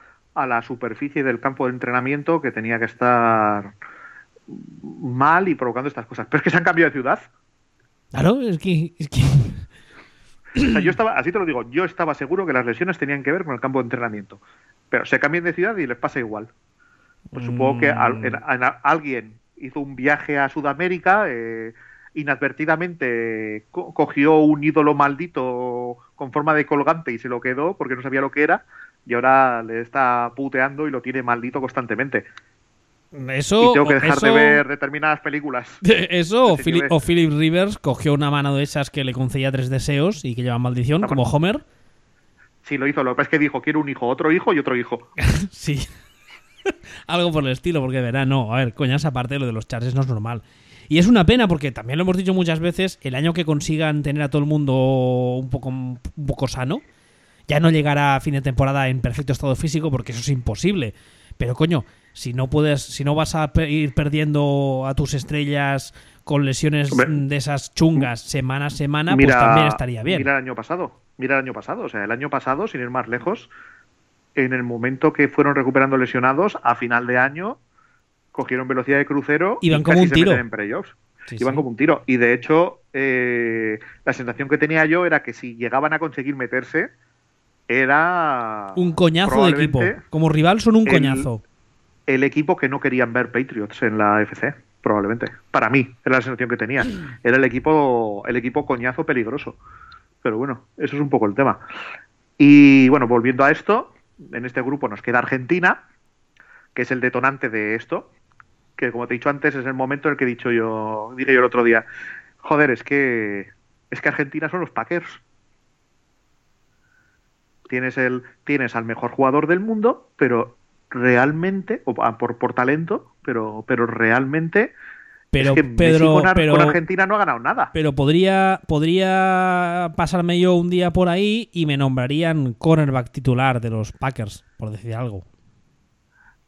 a la superficie del campo de entrenamiento que tenía que estar mal y provocando estas cosas. Pero es que se han cambiado de ciudad. Claro, es que, es que O sea, yo estaba, así te lo digo, yo estaba seguro que las lesiones tenían que ver con el campo de entrenamiento. Pero se cambian de ciudad y les pasa igual. Pues supongo que al- en- en- alguien hizo un viaje a Sudamérica, eh, inadvertidamente co- cogió un ídolo maldito con forma de colgante y se lo quedó porque no sabía lo que era y ahora le está puteando y lo tiene maldito constantemente. Eso, y tengo que dejar de eso- ver determinadas películas. Eso, Philip, o Philip Rivers cogió una mano de esas que le concedía tres deseos y que llevan maldición, Ah, como Homer. Sí, lo hizo. Lo que pasa es que dijo, quiero un hijo, otro hijo y otro hijo. Sí. Algo por el estilo, porque verá, no, a ver, coñas, aparte lo de los charges no es normal. Y es una pena porque también lo hemos dicho muchas veces, el año que consigan tener a todo el mundo un poco, un poco sano, ya no llegará a fin de temporada en perfecto estado físico porque eso es imposible. Pero coño, si no puedes, si no vas a ir perdiendo a tus estrellas con lesiones de esas chungas semana a semana, pues también estaría bien. Mira el año pasado. Mira el año pasado. O sea, el año pasado, sin ir más lejos, en el momento que fueron recuperando lesionados, a final de año, cogieron velocidad de crucero Iban y como casi un se tiro. en playoffs. Sí, Iban sí. como un tiro. Y de hecho, eh, la sensación que tenía yo era que si llegaban a conseguir meterse, era. Un coñazo de equipo. Como rival son un el- coñazo. El equipo que no querían ver Patriots en la FC, probablemente. Para mí, era la sensación que tenía. Era el equipo, el equipo coñazo peligroso. Pero bueno, eso es un poco el tema. Y bueno, volviendo a esto, en este grupo nos queda Argentina, que es el detonante de esto, que como te he dicho antes, es el momento en el que he dicho yo, dije yo el otro día, joder, es que es que Argentina son los Packers. Tienes el tienes al mejor jugador del mundo, pero realmente o a- por por talento, pero pero realmente Pero, es que Messi Pedro, con, Ar- pero, con Argentina no ha ganado nada. pero podría, podría pasarme yo un día por ahí y me nombrarían cornerback titular de los Packers, por decir algo.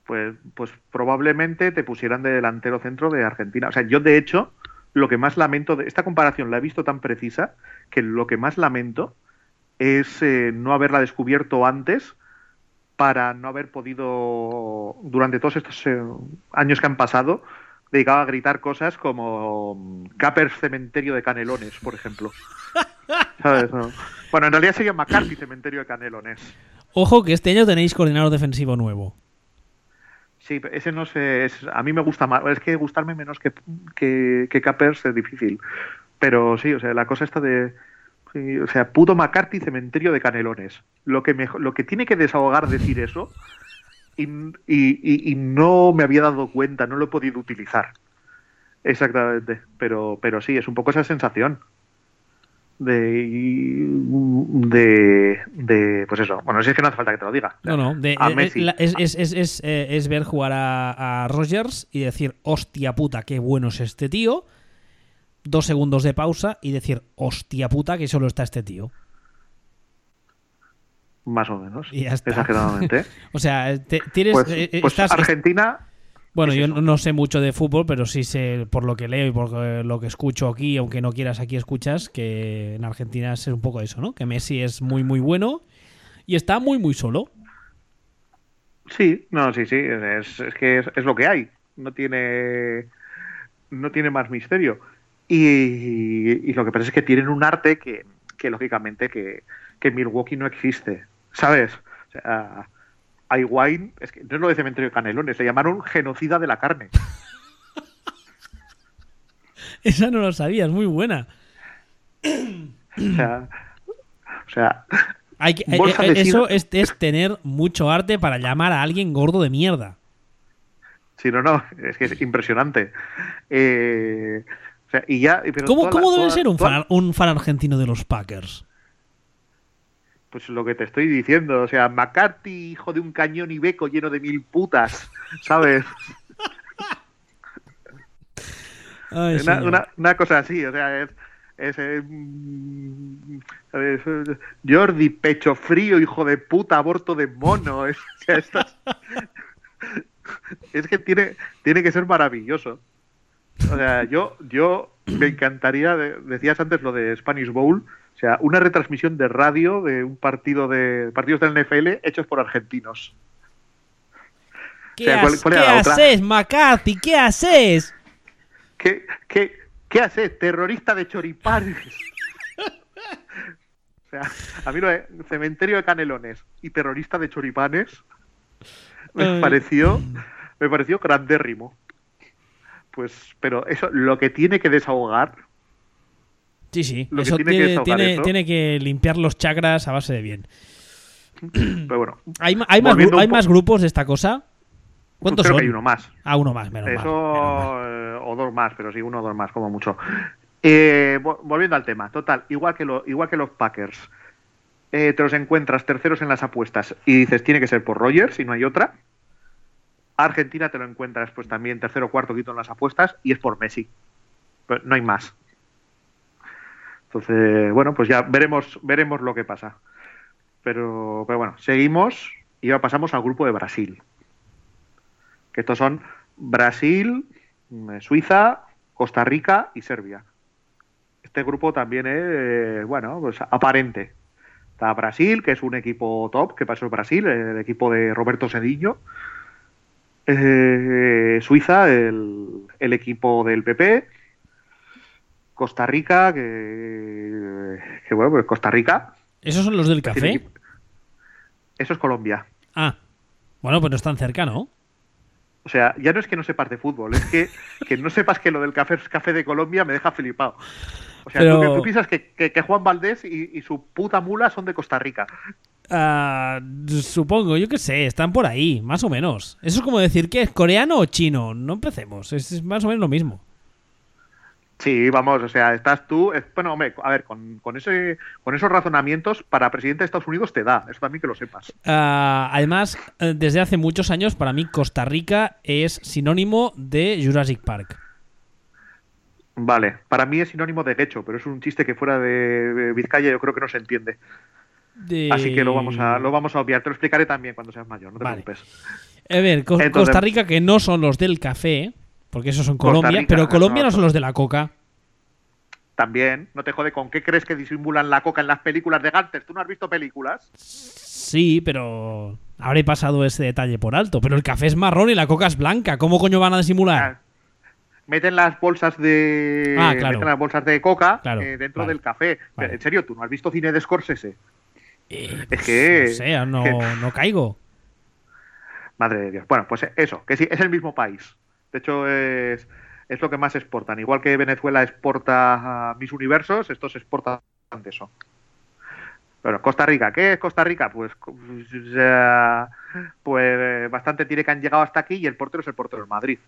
pues, pues probablemente te pusieran de delantero centro de Argentina. O sea, yo de hecho, lo que más lamento de esta comparación la he visto tan precisa que lo que más lamento es eh, no haberla descubierto antes para no haber podido, durante todos estos eh, años que han pasado, dedicado a gritar cosas como mm, Capers Cementerio de Canelones, por ejemplo. ¿Sabes? No. Bueno, en realidad sería McCarthy Cementerio de Canelones. Ojo que este año tenéis coordinador defensivo nuevo. Sí, ese no sé, es, a mí me gusta más, es que gustarme menos que, que, que Capers es difícil. Pero sí, o sea, la cosa está de, o sea, puto McCarthy, cementerio de canelones. Lo que, me, lo que tiene que desahogar decir eso y, y, y, no me había dado cuenta, no lo he podido utilizar. Exactamente, pero, pero sí, es un poco esa sensación de, de, de, pues eso. Bueno, si es que no hace falta que te lo diga. No, no, de, a eh, Messi. es, es, es, eh, es ver jugar a, a Rogers y decir, hostia puta, qué bueno es este tío. Dos segundos de pausa y decir, hostia puta, que solo está este tío. Más o menos. Y ya está. Exageradamente. O sea, te- tienes. Pues, eh, eh, pues estás- Argentina, Bueno, yo no- sé mucho de fútbol, pero sí sé por lo que leo y por eh, lo que escucho aquí, aunque no quieras aquí escuchas, que en Argentina es un poco eso, ¿no? Que Messi es muy, muy bueno y está muy, muy solo. sí, no, sí, sí, es, es que es, es lo que hay. No tiene, no tiene más misterio. Y, y lo que pasa es que tienen un arte que, que lógicamente, que, que Milwaukee no existe. ¿Sabes? O sea, Higuaín, es que no es lo de cementerio de canelones, le llamaron genocida de la carne. Esa no lo sabía, es muy buena. O sea, o sea, Hay que- eh, eh, eso es, es tener mucho arte para llamar a alguien gordo de mierda. si no, no, es que es impresionante. Eh, o sea, y ya, pero ¿Cómo, cómo la- debe toda- ser un toda- fan, un fan argentino de los Packers? Pues lo que te estoy diciendo, o sea, McCarthy, hijo de un cañón y beco lleno de mil putas, ¿sabes? Ay, una, señor. una- una cosa así, o sea, es, es, eh, mm. Jordi, pecho frío, hijo de puta, aborto de mono, es, o sea, esto es- es que tiene, tiene que ser maravilloso. O sea, yo, yo me encantaría, de- decías antes lo de Spanish Bowl, o sea, una retransmisión de radio de un partido de partidos del NFL hechos por argentinos. ¿Qué, o sea, ¿cuál- has- cuál qué era la otra? haces, McCarthy? ¿Qué haces? ¿Qué, qué, qué haces, terrorista de choripanes? o sea, a mí lo de cementerio de canelones y terrorista de choripanes me Ay. pareció, me pareció grandérrimo. Pues, pero eso, lo que tiene que desahogar, Sí, sí. Lo que Eso tiene que tiene, desahogar tiene, eso. tiene que limpiar los chakras a base de bien. pero bueno, ¿Hay, más, hay más grupos de esta cosa? ¿Cuántos creo son? que hay uno más. Ah, uno más, menos mal, Eso, menos mal. eh, o dos más, pero sí, uno o dos más, como mucho. Eh, vo- volviendo al tema, total, igual que, lo, igual que los Packers, eh, te los encuentras terceros en las apuestas y dices, tiene que ser por Rogers y no hay otra. Argentina te lo encuentras pues también tercero, cuarto, quinto en las apuestas y es por Messi. No hay más. Entonces, bueno, pues ya veremos, veremos lo que pasa. Pero, pero bueno, seguimos y ahora pasamos al grupo de Brasil. Que estos son Brasil, mm, Suiza, Costa Rica y Serbia. Este grupo también es, eh, bueno, pues aparente. Está Brasil, que es un equipo top, que pasó Brasil, el equipo de Roberto Cediño. Eh, Suiza, el, el equipo del PP. Costa Rica, que, que bueno, pues Costa Rica. ¿Esos son los del café? Eso es Colombia. Ah. Bueno, pues no están cerca, ¿no? O sea, ya no es que no sepas de fútbol, es que, que no sepas que lo del café es café de Colombia me deja flipado. O sea, Pero- tú, tú piensas que, que- que Juan Valdés y, y su puta mula son de Costa Rica. Ah, supongo, yo qué sé, están por ahí, más o menos. Eso es como decir que es coreano o chino. No empecemos, es, es más o menos lo mismo. Sí, vamos, o sea, estás tú. bueno, hombre, a ver, con, con ese, con esos razonamientos, para presidente de Estados Unidos te da, eso también que lo sepas. Ah, además, eh, desde hace muchos años, para mí Costa Rica es sinónimo de Jurassic Park. Vale, para mí es sinónimo de gecho, pero es un chiste que fuera de Vizcaya yo creo que no se entiende. De- Así que lo vamos a, lo vamos a obviar. Te lo explicaré también cuando seas mayor, no te Vale. preocupes. A ver, Co- Entonces- Costa Rica, que no son los del café, porque esos son Colombia, Rica, pero Colombia no, no son los de la coca. También, no te jode, ¿con qué crees que disimulan la coca en las películas de Ganters? ¿Tú no has visto películas? Sí, pero habré pasado ese detalle por alto. Pero el café es marrón y la coca es blanca. ¿Cómo coño van a disimular? Ah, Meten las bolsas de Ah, claro. meten las bolsas de coca Claro, eh, dentro vale. del café. Vale. En serio, ¿tú no has visto cine de Scorsese? Eh, es que- No sé, no, caigo. Madre de Dios. Bueno, pues eso, que sí, es el mismo país. De hecho, es, es lo que más exportan. Igual que Venezuela exporta mis universos, estos exportan de eso. Pero Costa Rica, ¿qué es Costa Rica? Pues, pues bastante tiene que han llegado hasta aquí y el portero es el portero del Madrid.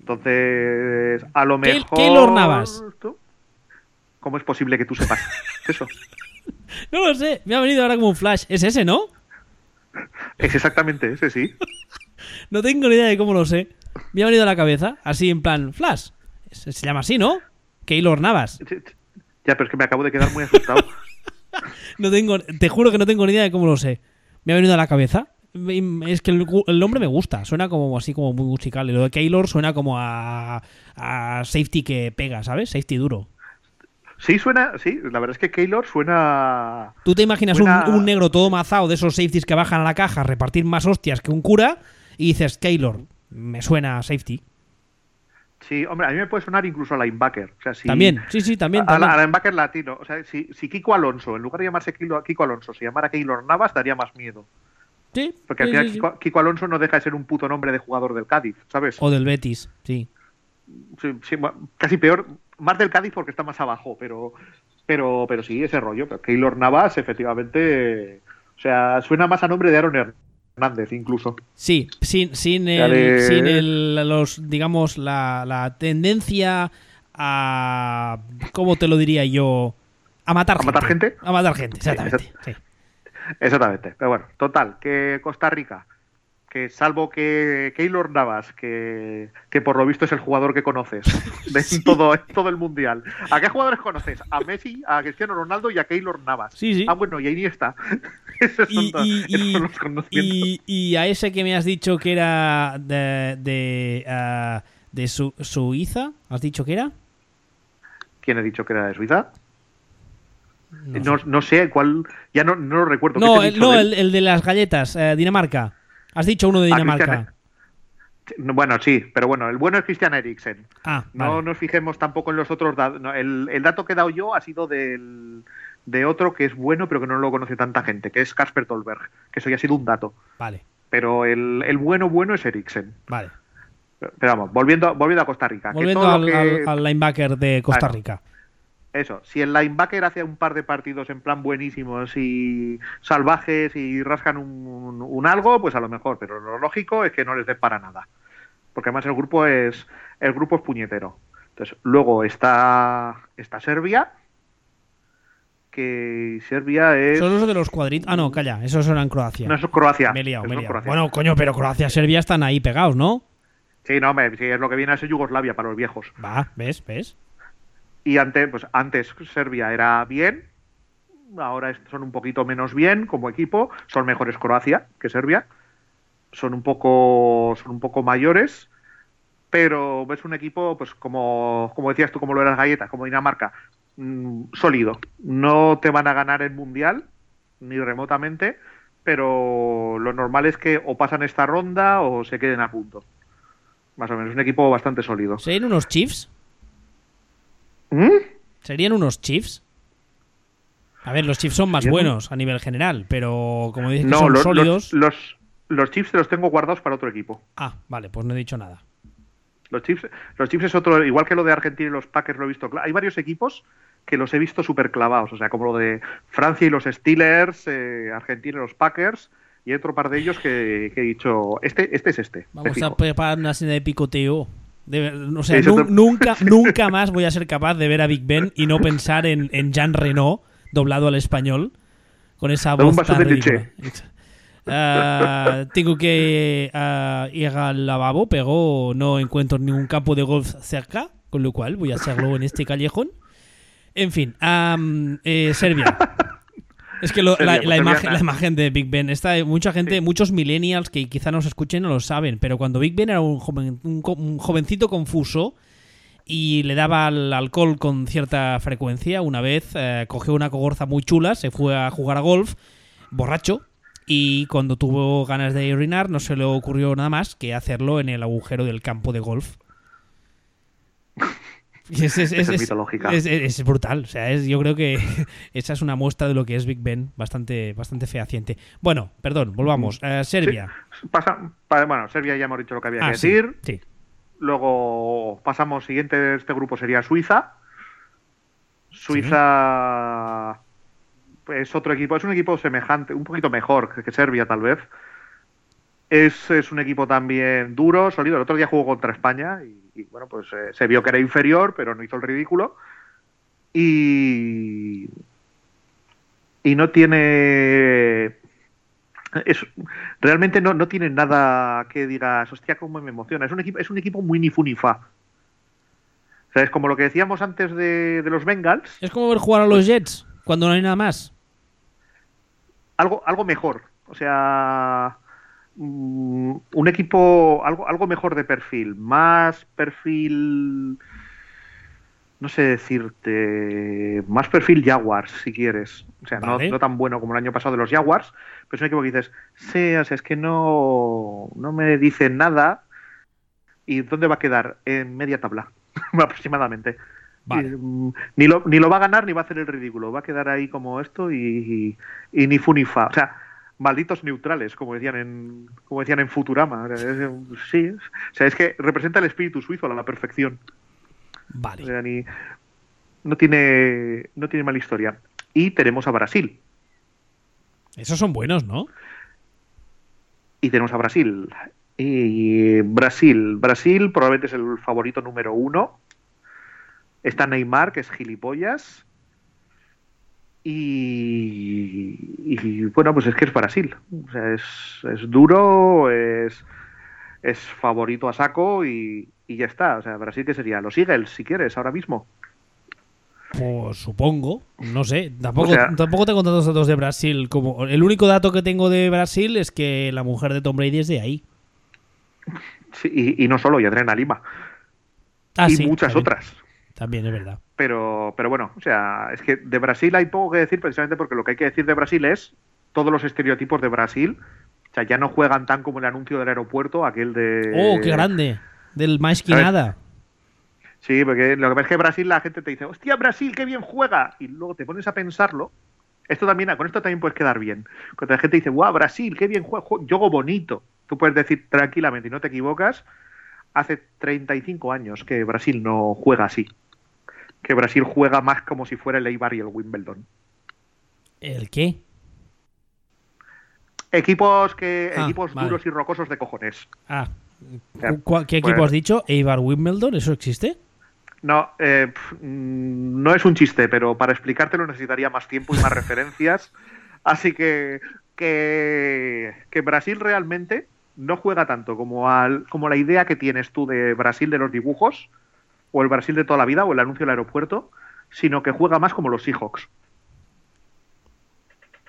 Entonces, a lo mejor. ¿Qué Navas? ¿Cómo es posible que tú sepas eso? no lo sé, me ha venido ahora como un flash. Es ese, ¿no? Es exactamente ese, sí. no tengo ni idea de cómo lo sé. Me ha venido a la cabeza, así en plan, flash. Se, llama así, ¿no? Keylor Navas. Ya, pero es que me acabo de quedar muy asustado. no tengo, te juro que no tengo ni idea de cómo lo sé. Me ha venido a la cabeza. Es que el, nombre me gusta, suena como así como muy musical. Y lo de Keylor suena como a, a safety que pega, ¿sabes? Safety duro. Sí, suena, sí, la verdad es que Keylor suena. Tú te imaginas Un, negro todo mazado de esos safeties que bajan a la caja a repartir más hostias que un cura y dices, Keylor, me suena a safety. Sí, hombre, a mí me puede sonar incluso a linebacker. O sea, si, también, sí, sí, también. A, a, linebacker latino. O sea, si, si, Kiko Alonso, en lugar de llamarse Kiko, Alonso, se llamara Keylor Navas, daría más miedo. Sí. Porque al final Kiko, Alonso no deja de ser un puto nombre de jugador del Cádiz, ¿sabes? O del Betis, sí. sí casi peor, más del Cádiz porque está más abajo, pero pero pero sí, ese rollo. Pero Keylor Navas, efectivamente, o sea, suena más a nombre de Aaron Hernández, incluso. Sí, sin, sin, el, sin el, los, digamos, la, la tendencia a, ¿cómo te lo diría yo? A matar, ¿A matar gente. A matar gente, exactamente. Exactamente. Pero bueno, total, que Costa Rica que salvo que Keylor Navas, que, que, por lo visto es el jugador que conoces de todo, todo el mundial. ¿A qué jugadores conoces? A Messi, a Cristiano Ronaldo y a Keylor Navas. Sí, sí. Ah, bueno, y ahí está. Esos son, y, y, a ese que me has dicho que era de, de, uh, de su, Suiza, ¿has dicho que era? ¿Quién ha dicho que era de Suiza? No, no, sé. cuál, ya no, no lo recuerdo. No, el, no el, el, de las galletas, eh, Dinamarca. Has dicho uno de Dinamarca. bueno, sí, pero bueno, el bueno es Christian Eriksen. Ah, no nos fijemos tampoco en los otros datos. el, dato que he dado yo ha sido del, de otro que es bueno, pero que no lo conoce tanta gente, que es Casper Tolberg, que eso ya ha sido un dato. Vale. Pero el, bueno, bueno es Eriksen. Vale. Pero, vamos, volviendo, volviendo a Costa Rica. Volviendo al, linebacker de Costa Rica eso, si el linebacker hace un par de partidos en plan buenísimos y salvajes y rascan un, algo, pues a lo mejor, pero lo lógico es que no les dé para nada. Porque además el grupo es el grupo es puñetero. Entonces, luego está está Serbia que Serbia es Son los de los cuadritos. Ah, no, calla, esos eran Croacia. No, eso es Croacia. Me Bueno, coño, pero Croacia y Serbia están ahí pegados, ¿no? Sí, no, me, sí, es lo que viene a ser Yugoslavia para los viejos. Va, ¿ves? ¿Ves? Y antes, pues antes Serbia era bien, ahora son un poquito menos bien como equipo, son mejores Croacia que Serbia, son un poco, son un poco mayores, pero es un equipo, pues como, como decías tú, como lo eras Galletas, como Dinamarca, mm, sólido. No te van a ganar el mundial, ni remotamente, pero lo normal es que o pasan esta ronda o se queden a punto. Más o menos, un equipo bastante sólido. ¿Serían unos Chiefs? ¿Mm? ¿Serían unos Chiefs? A ver, los Chiefs son más buenos a nivel general, pero como dices que son sólidos. Los, los, Chiefs los tengo guardados para otro equipo. Ah, vale, pues no he dicho nada. Los Chiefs, los Chiefs es otro, igual que lo de Argentina y los Packers lo he visto. Hay varios equipos que los he visto súper clavados, o sea, como lo de Francia y los Steelers, eh, Argentina y los Packers, y otro par de ellos que, he dicho, este, este es este. Vamos a preparar una escena de picoteo o sea, nunca, nunca más voy a ser capaz de ver a Big Ben y no pensar en, en Jean Renault doblado al español con esa voz tan ridícula. Ah, tengo que ah, ir al lavabo, pero no encuentro ningún campo de golf cerca, con lo cual voy a hacerlo en este callejón. En fin, eh, Serbia. Es que la, pues imagen, la imagen de Big Ben, está mucha gente, muchos millennials que quizá nos escuchen no lo saben, pero cuando Big Ben era un, joven, un, jovencito confuso y le daba al alcohol con cierta frecuencia, una vez eh, cogió una cogorza muy chula, se fue a jugar a golf, borracho, y cuando tuvo ganas de orinar no se le ocurrió nada más que hacerlo en el agujero del campo de golf. Es, es- Esa es- es mitológica. es- es brutal. O sea, es- yo creo que esa es una muestra de lo que es Big Ben bastante, bastante fehaciente. Bueno, perdón, volvamos. Eh, Serbia. Pasa, pa- bueno, Serbia ya hemos dicho lo que había Ah, que sí, decir. sí. Luego pasamos, siguiente de este grupo sería Suiza. Suiza es otro equipo, es un equipo semejante, un poquito mejor que- que Serbia tal vez. Es, es un equipo también duro, sólido. El otro día jugó contra España y, y, bueno, pues eh, se vio que era inferior, pero no hizo el ridículo. Y, y no tiene es, realmente no, no tiene nada que digas, hostia, cómo me emociona. Es un equipo, es un equipo muy ni fu ni fa. O sea, es como lo que decíamos antes de, de los Bengals, Es como ver jugar a los Jets cuando no hay nada más. algo, algo mejor. O sea, mm, un equipo algo, algo mejor de perfil, más perfil, no sé decirte, más perfil Jaguars, si quieres. O sea, no- Vale. no, tan bueno como el año pasado de los Jaguars, pero es un equipo que dices, sí, o sea, es que no, no me dice nada. ¿Y dónde va a quedar? En media tabla, aproximadamente. Vale. Mm, ni, lo, ni lo va a ganar ni va a hacer el ridículo. Va a quedar ahí como esto y, y- y ni fu ni fa. O sea, malditos neutrales, como decían en, como decían en Futurama. Sí, o sea, es que representa el espíritu suizo a la perfección. O Vale. sea, ni- no tiene, no tiene mala historia. Y tenemos a Brasil. Esos son buenos, ¿no? Y tenemos a Brasil. Y Brasil. Brasil probablemente es el favorito número uno. Está Neymar, que es gilipollas. Y, y, bueno, pues es que es Brasil. O sea, es, es duro, es, es favorito a saco y, y ya está. O sea, Brasil que sería los Eagles, si quieres, ahora mismo. Pues supongo, no sé. Tampoco, O sea- tampoco tengo tantos datos de Brasil como. El único dato que tengo de Brasil es que la mujer de Tom Brady es de ahí. Sí, y, y no solo, y Adriana Lima. Ah, y sí, muchas también. otras. También es verdad. Pero, pero bueno, o sea, es que de Brasil hay poco que decir precisamente porque lo que hay que decir de Brasil es todos los estereotipos de Brasil. O sea, ya no juegan tan como el anuncio del aeropuerto, aquel de... ¡Oh, qué grande! Del más que nada. Sí, porque lo que pasa es que Brasil la gente te dice, hostia, Brasil, qué bien juega. Y luego te pones a pensarlo. Esto también, con esto también puedes quedar bien. Cuando la gente dice, guau, Brasil, qué bien juega, jue- juego bonito. Tú puedes decir tranquilamente y no te equivocas. Hace 35 años que Brasil no juega así. Que Brasil juega más como si fuera el Eibar y el Wimbledon. ¿El qué? Equipos que Ah, equipos vale. duros y rocosos de cojones. Ah, Ya, ¿cu- ¿qué equipo pues- has dicho? ¿Eibar Wimbledon? ¿Eso existe? No, eh, mm, no es un chiste, pero para explicártelo necesitaría más tiempo y más referencias. Así que, que que Brasil realmente no juega tanto como al, como la idea que tienes tú de Brasil de los dibujos o el Brasil de toda la vida o el anuncio del aeropuerto, sino que juega más como los Seahawks.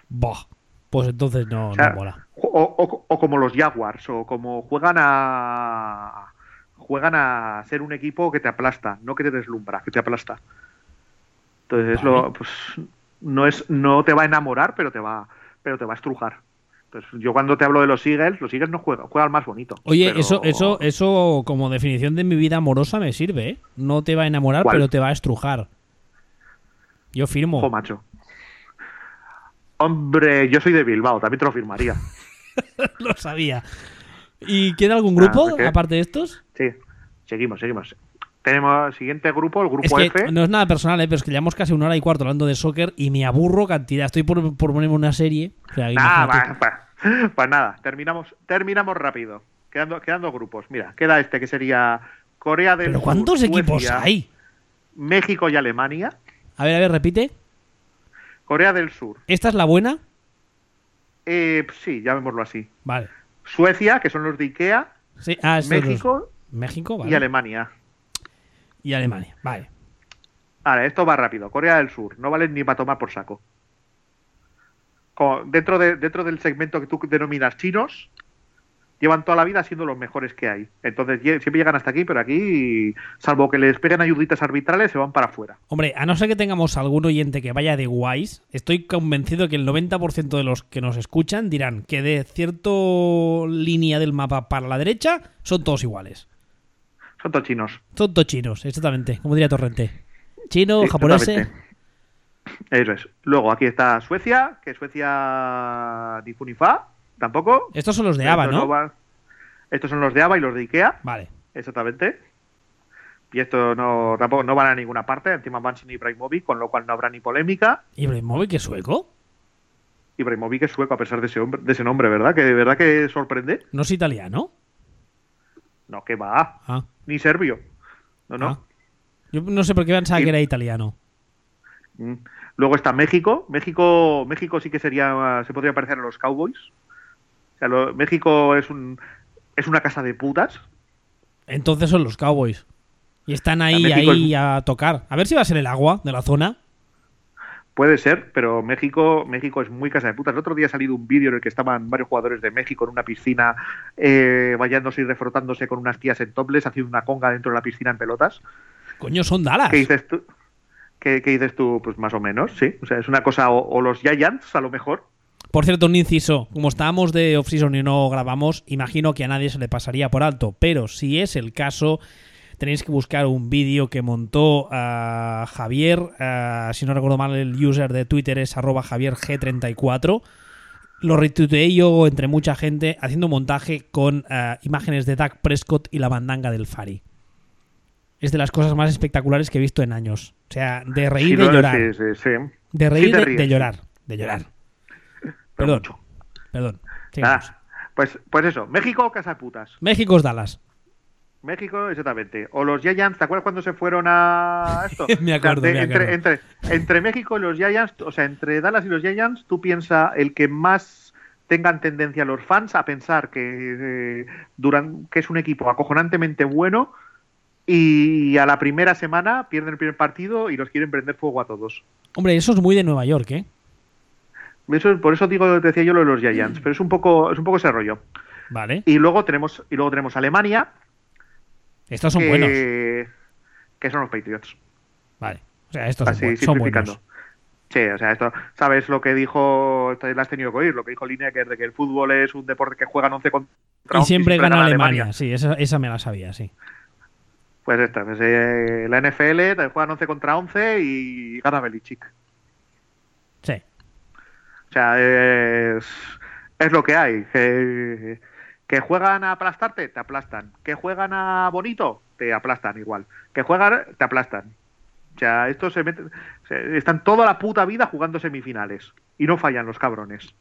Bah. Pues entonces no, O sea, no mola. O, o- o como los Jaguars, o como juegan a juegan a ser un equipo que te aplasta, no que te deslumbra, que te aplasta. Entonces Vale. lo, pues, no es, no te va a enamorar, pero te va, pero te va a estrujar. Entonces, yo cuando te hablo de los Eagles, los Eagles no juegan, juegan más bonito. Oye, pero- eso, eso, eso como definición de mi vida amorosa me sirve, ¿eh? No te va a enamorar, ¿Cuál? pero te va a estrujar. Yo firmo. Ojo, macho. Hombre, yo soy de Bilbao, también te lo firmaría. Lo sabía. ¿Y queda algún grupo Ah, aparte de estos? Sí, seguimos, seguimos. Tenemos el siguiente grupo, el Es grupo que F. no es nada personal, ¿eh? pero es que llevamos casi una hora y cuarto hablando de soccer y me aburro cantidad. Estoy por, por ponerme una serie. O sea, Nada. Pues nada, terminamos, terminamos rápido. Quedando, quedando grupos. Mira, queda este que sería Corea del ¿Pero Sur, cuántos equipos hay? México y Alemania. A ver, a ver, repite. Corea del Sur. ¿Esta es la buena? Eh, sí, llamémoslo así. Vale. Suecia, que son los de Ikea. Sí, ah. México México, vale. y Alemania. Y Alemania, vale. Ahora, esto va rápido. Corea del Sur. No valen ni para tomar por saco. Como dentro, de, dentro del segmento que tú denominas chinos, llevan toda la vida siendo los mejores que hay. Entonces siempre llegan hasta aquí, pero aquí, salvo que les peguen ayuditas arbitrales, se van para afuera. Hombre, a no ser que tengamos algún oyente que vaya de guays, estoy convencido que el 90% de los que nos escuchan dirán que de cierta línea del mapa para la derecha son todos iguales. Son todos chinos. Son todos chinos, exactamente, como diría Torrente. Chino, Sí, japonés. Eso es. Luego aquí está Suecia, que Suecia ni fu ni fa, tampoco. Estos son los de ABA, Estos ¿no? Estos son los de ABA y los de Ikea, Vale. exactamente. Y estos no, tampoco no van a ninguna parte, encima van sin Ibrahimovic, con lo cual no habrá ni polémica. ¿Ibrahimovic es sueco? Ibrahimovic es sueco a pesar de ese, hombre, de ese nombre, ¿verdad? Que de verdad que sorprende. ¿No es italiano? No, que va, Ah, ni serbio. No, no. ah. Yo no sé por qué pensaba Y- que era italiano. Mm. Luego está México. México, México sí que sería, se podría parecer a los Cowboys. O sea, lo- México es un es una casa de putas. Entonces son los Cowboys. Y están ahí, ahí a tocar. A ver si va a ser el agua de la zona. Puede ser, pero México, México es muy casa de putas. El otro día ha salido un vídeo en el que estaban varios jugadores de México en una piscina eh, bañándose y refrotándose con unas tías en topless, haciendo una conga dentro de la piscina en pelotas. Coño, son Dallas. ¿Qué dices tú? ¿Qué, qué dices tú? Pues más o menos, sí. O sea, es una cosa, o, o los Giants, a lo mejor. Por cierto, un inciso. Como estábamos de off-season y no grabamos, imagino que a nadie se le pasaría por alto. Pero si es el caso, tenéis que buscar un vídeo que montó a Javier. ah, si no recuerdo mal, el user de Twitter es arroba javierg34. Lo retuiteé yo entre mucha gente haciendo montaje con ah, imágenes de Dak Prescott y la bandanga del Fari. Es de las cosas más espectaculares que he visto en años. O sea, de reír Sí, de llorar. sí, sí, sí. De reír de, llorar. De llorar. Pero Perdón. mucho. Perdón. Pues, pues eso, México, casa de putas. México es Dallas. México, exactamente. O los Giants, ¿te acuerdas cuando se fueron a esto? Me acuerdo, O sea, me entre, acuerdo. Entre, entre México y los Giants, o sea, entre Dallas y los Giants, tú piensas el que más tengan tendencia los fans a pensar que, eh, duran, que es un equipo acojonantemente bueno y a la primera semana pierden el primer partido y los quieren prender fuego a todos. Hombre, eso es muy de Nueva York, ¿eh? Eso, por eso digo, te decía yo lo de los Giants, pero es un poco, es un poco ese rollo. Vale. Y luego tenemos, y luego tenemos Alemania, Estos son que, buenos. que son los Patriots. Vale. O sea, estos son, Así, buenos. Sí, o sea, esto, ¿sabes lo que dijo? Lo has tenido que oír, lo que dijo Lineker de que el fútbol es un deporte que juegan 11 contra Y 11 siempre gana Alemania. Sí, esa, esa me la sabía, sí. Pues esta, pues, eh, la NFL te juegan 11 contra 11 y gana Belichick. Sí. O sea, es, es lo que hay. Que, que juegan a aplastarte, te aplastan. Que juegan a bonito, te aplastan igual. Que juegan, te aplastan. O sea, estos se meten, se- están toda la puta vida jugando semifinales. Y no fallan los cabrones.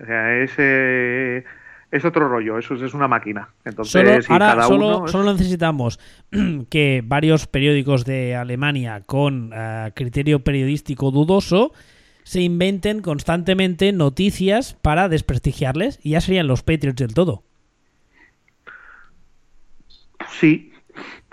O sea, es, eh, es otro rollo, eso es, es una máquina. Entonces, Solo, ahora cada solo, uno es- solo necesitamos que varios periódicos de Alemania con eh, criterio periodístico dudoso se inventen constantemente noticias para desprestigiarles y ya serían los Patriots del todo. Sí,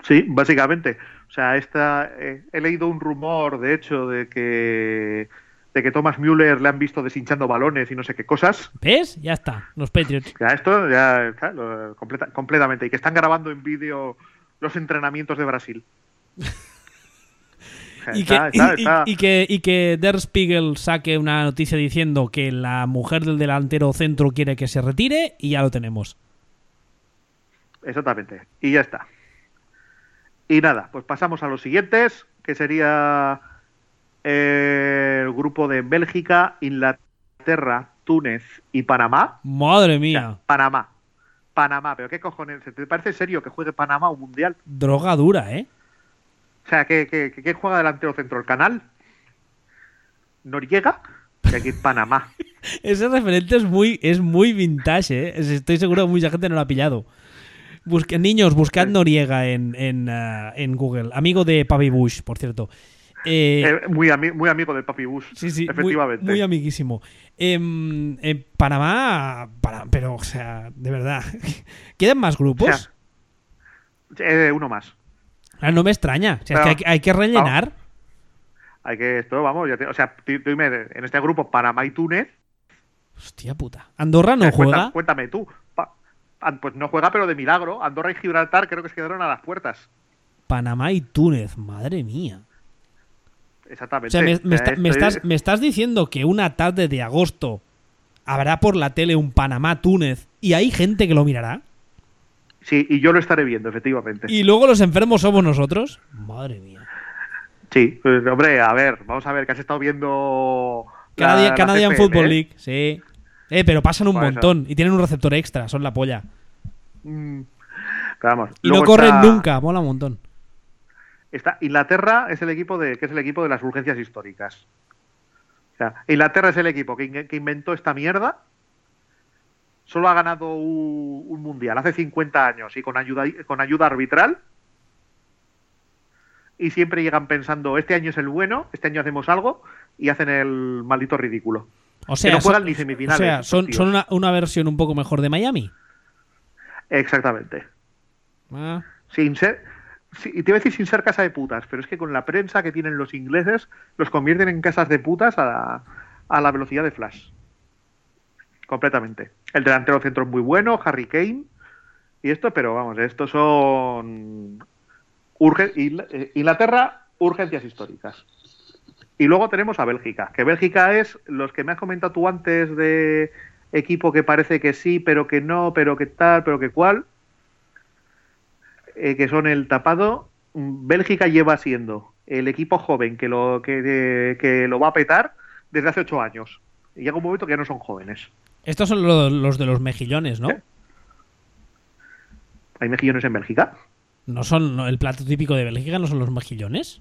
sí, básicamente. O sea, esta, eh, he leído un rumor, de hecho, de que de que Thomas Müller le han visto deshinchando balones y no sé qué cosas. ¿Ves? Ya está, los Patriots. Ya esto, ya, claro, completa- completamente. Y que están grabando en vídeo los entrenamientos de Brasil. Y que, está- y- está- y- está- y que, y que Der Spiegel saque una noticia diciendo que la mujer del delantero centro quiere que se retire y ya lo tenemos. Exactamente. Y ya está. Y nada, pues pasamos a los siguientes, que sería eh, el grupo de Bélgica, Inglaterra, Túnez y Panamá. Madre O sea, mía, Panamá. Panamá, pero ¿qué cojones? ¿Te parece serio que juegue Panamá un mundial? droga dura, ¿eh? O sea, ¿qué, qué, juega delantero centro? ¿El canal? ¿Noriega? Y aquí Panamá. Ese referente es muy, es muy vintage, ¿eh? Es- Estoy seguro que mucha gente no lo ha pillado. Busque- niños, buscad Noriega en, en, ah, en Google. Amigo de Papi Bush, por cierto. Eh, Eh, muy, ami- muy amigo del Papi Bush. sí, sí, muy, efectivamente. muy amiguísimo. Em, en Panamá, para- pero, o sea, de verdad. ¿Quedan más grupos? O sea, eh, uno más. Ah, no me extraña. O sea, es que hay, que- hay que rellenar. Hay que esto, vamos, ya te- o sea, dime, en este grupo Panamá y Túnez. Hostia puta. ¿Andorra no eh, juega? cuéntame tú. Pa- ah, pues no juega, pero de milagro. Andorra y Gibraltar creo que se quedaron a las puertas. Panamá y Túnez, madre mía. O Exactamente. sea, me, O me sea, está- me estás, es- me estás diciendo que una tarde de agosto habrá por la tele un Panamá-Túnez y hay gente que lo mirará. Sí, y yo lo estaré viendo, efectivamente. ¿Y luego los enfermos somos nosotros? Madre mía. Sí, pues, hombre, a ver, vamos a ver, que has estado viendo. Canadian, Football League, sí. Eh, pero pasan un montón y tienen un receptor extra, son la polla. Mm, vamos, y no corren nunca, mola un montón. Está, Inglaterra es el equipo de, que es el equipo de las urgencias históricas. O sea, Inglaterra es el equipo que, inventó esta mierda. Solo ha ganado un, mundial hace 50 años y con ayuda, con ayuda arbitral. Y siempre llegan pensando, este año es el bueno, este año hacemos algo y hacen el maldito ridículo. O sea, no juegan ni semifinales. O sea, son, una, una, versión un poco mejor de Miami. Exactamente. Ah. Sin ser, y te iba a decir sin ser casa de putas, pero es que con la prensa que tienen los ingleses los convierten en casas de putas a la, velocidad de Flash. Completamente. El delantero centro es muy bueno, Harry Kane y esto, pero vamos, estos son eh, Inglaterra, urgencias históricas. Y luego tenemos a Bélgica, que Bélgica es los que me has comentado tú antes de equipo que parece que sí, pero que no, pero que tal, pero que cual. Eh, que son el tapado. Bélgica lleva siendo el equipo joven que lo, que, lo va a petar desde hace ocho años. Y llega un momento que ya no son jóvenes. Estos son los, de los mejillones, ¿no? ¿Hay mejillones en Bélgica? ¿No son el plato típico de Bélgica? ¿No son los mejillones?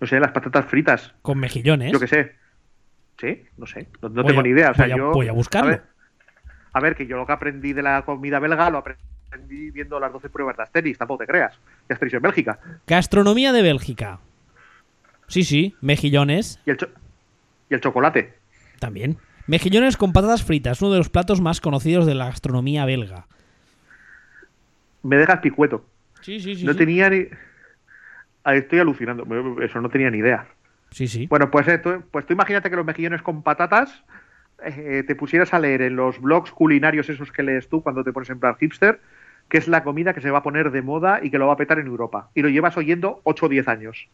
No sé, las patatas fritas. Con mejillones. Yo qué sé. Sí, no sé. No, tengo ni idea. O sea, voy, a, yo, voy a buscarlo. A ver, que yo lo que aprendí de la comida belga lo aprendí viendo las 12 pruebas de Asterix, tampoco te creas. Ya Asterix en Bélgica. Gastronomía de Bélgica. Sí, sí, mejillones. Y el, y el chocolate. También. Mejillones con patatas fritas, uno de los platos más conocidos de la gastronomía belga. Me dejas picueto. Sí, sí, sí. No tenía ni. Estoy alucinando. Eso no tenía ni idea. Sí, sí. Bueno, pues, esto, pues tú imagínate que los mejillones con patatas eh, te pusieras a leer en los blogs culinarios esos que lees tú cuando te pones en plan hipster, que es la comida que se va a poner de moda y que lo va a petar en Europa. Y lo llevas oyendo 8 o 10 años.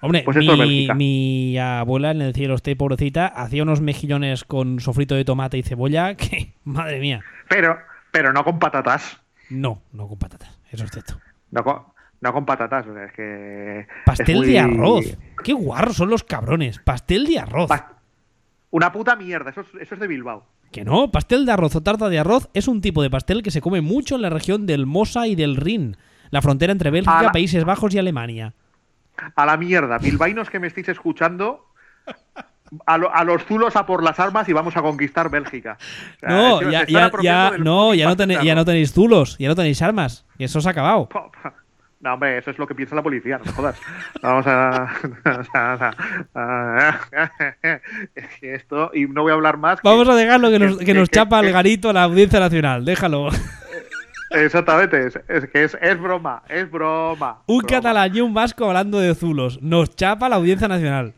Hombre, pues mi, mi, abuela en el cielo esté pobrecita hacía unos mejillones con sofrito de tomate y cebolla que, madre mía. Pero, pero no con patatas. No, no con patatas, eso es cierto. No con, no con patatas, es que... Pastel de arroz. Qué guarros son los cabrones. Pastel de arroz. Una puta mierda, eso es, de Bilbao. Que no, pastel de arroz o tarta de arroz es un tipo de pastel que se come mucho en la región del Mosa y del Rin, la frontera entre Bélgica, Países Bajos y Alemania. A la mierda, bilbainos que me estéis escuchando, a, los zulos a por las armas y vamos a conquistar Bélgica. no, ya, no, ya, no tenéis, ya no tenéis zulos, ya no tenéis armas, y eso se ha acabado. No, hombre, eso es lo que piensa la policía, no jodas. Vamos a. esto, y no voy a hablar más. Vamos a dejarlo que nos, que, nos chapa el garito a la Audiencia Nacional, déjalo. Exactamente, es, que es, es, broma, es broma. Un catalán y un vasco hablando de zulos. Nos chapa la Audiencia Nacional.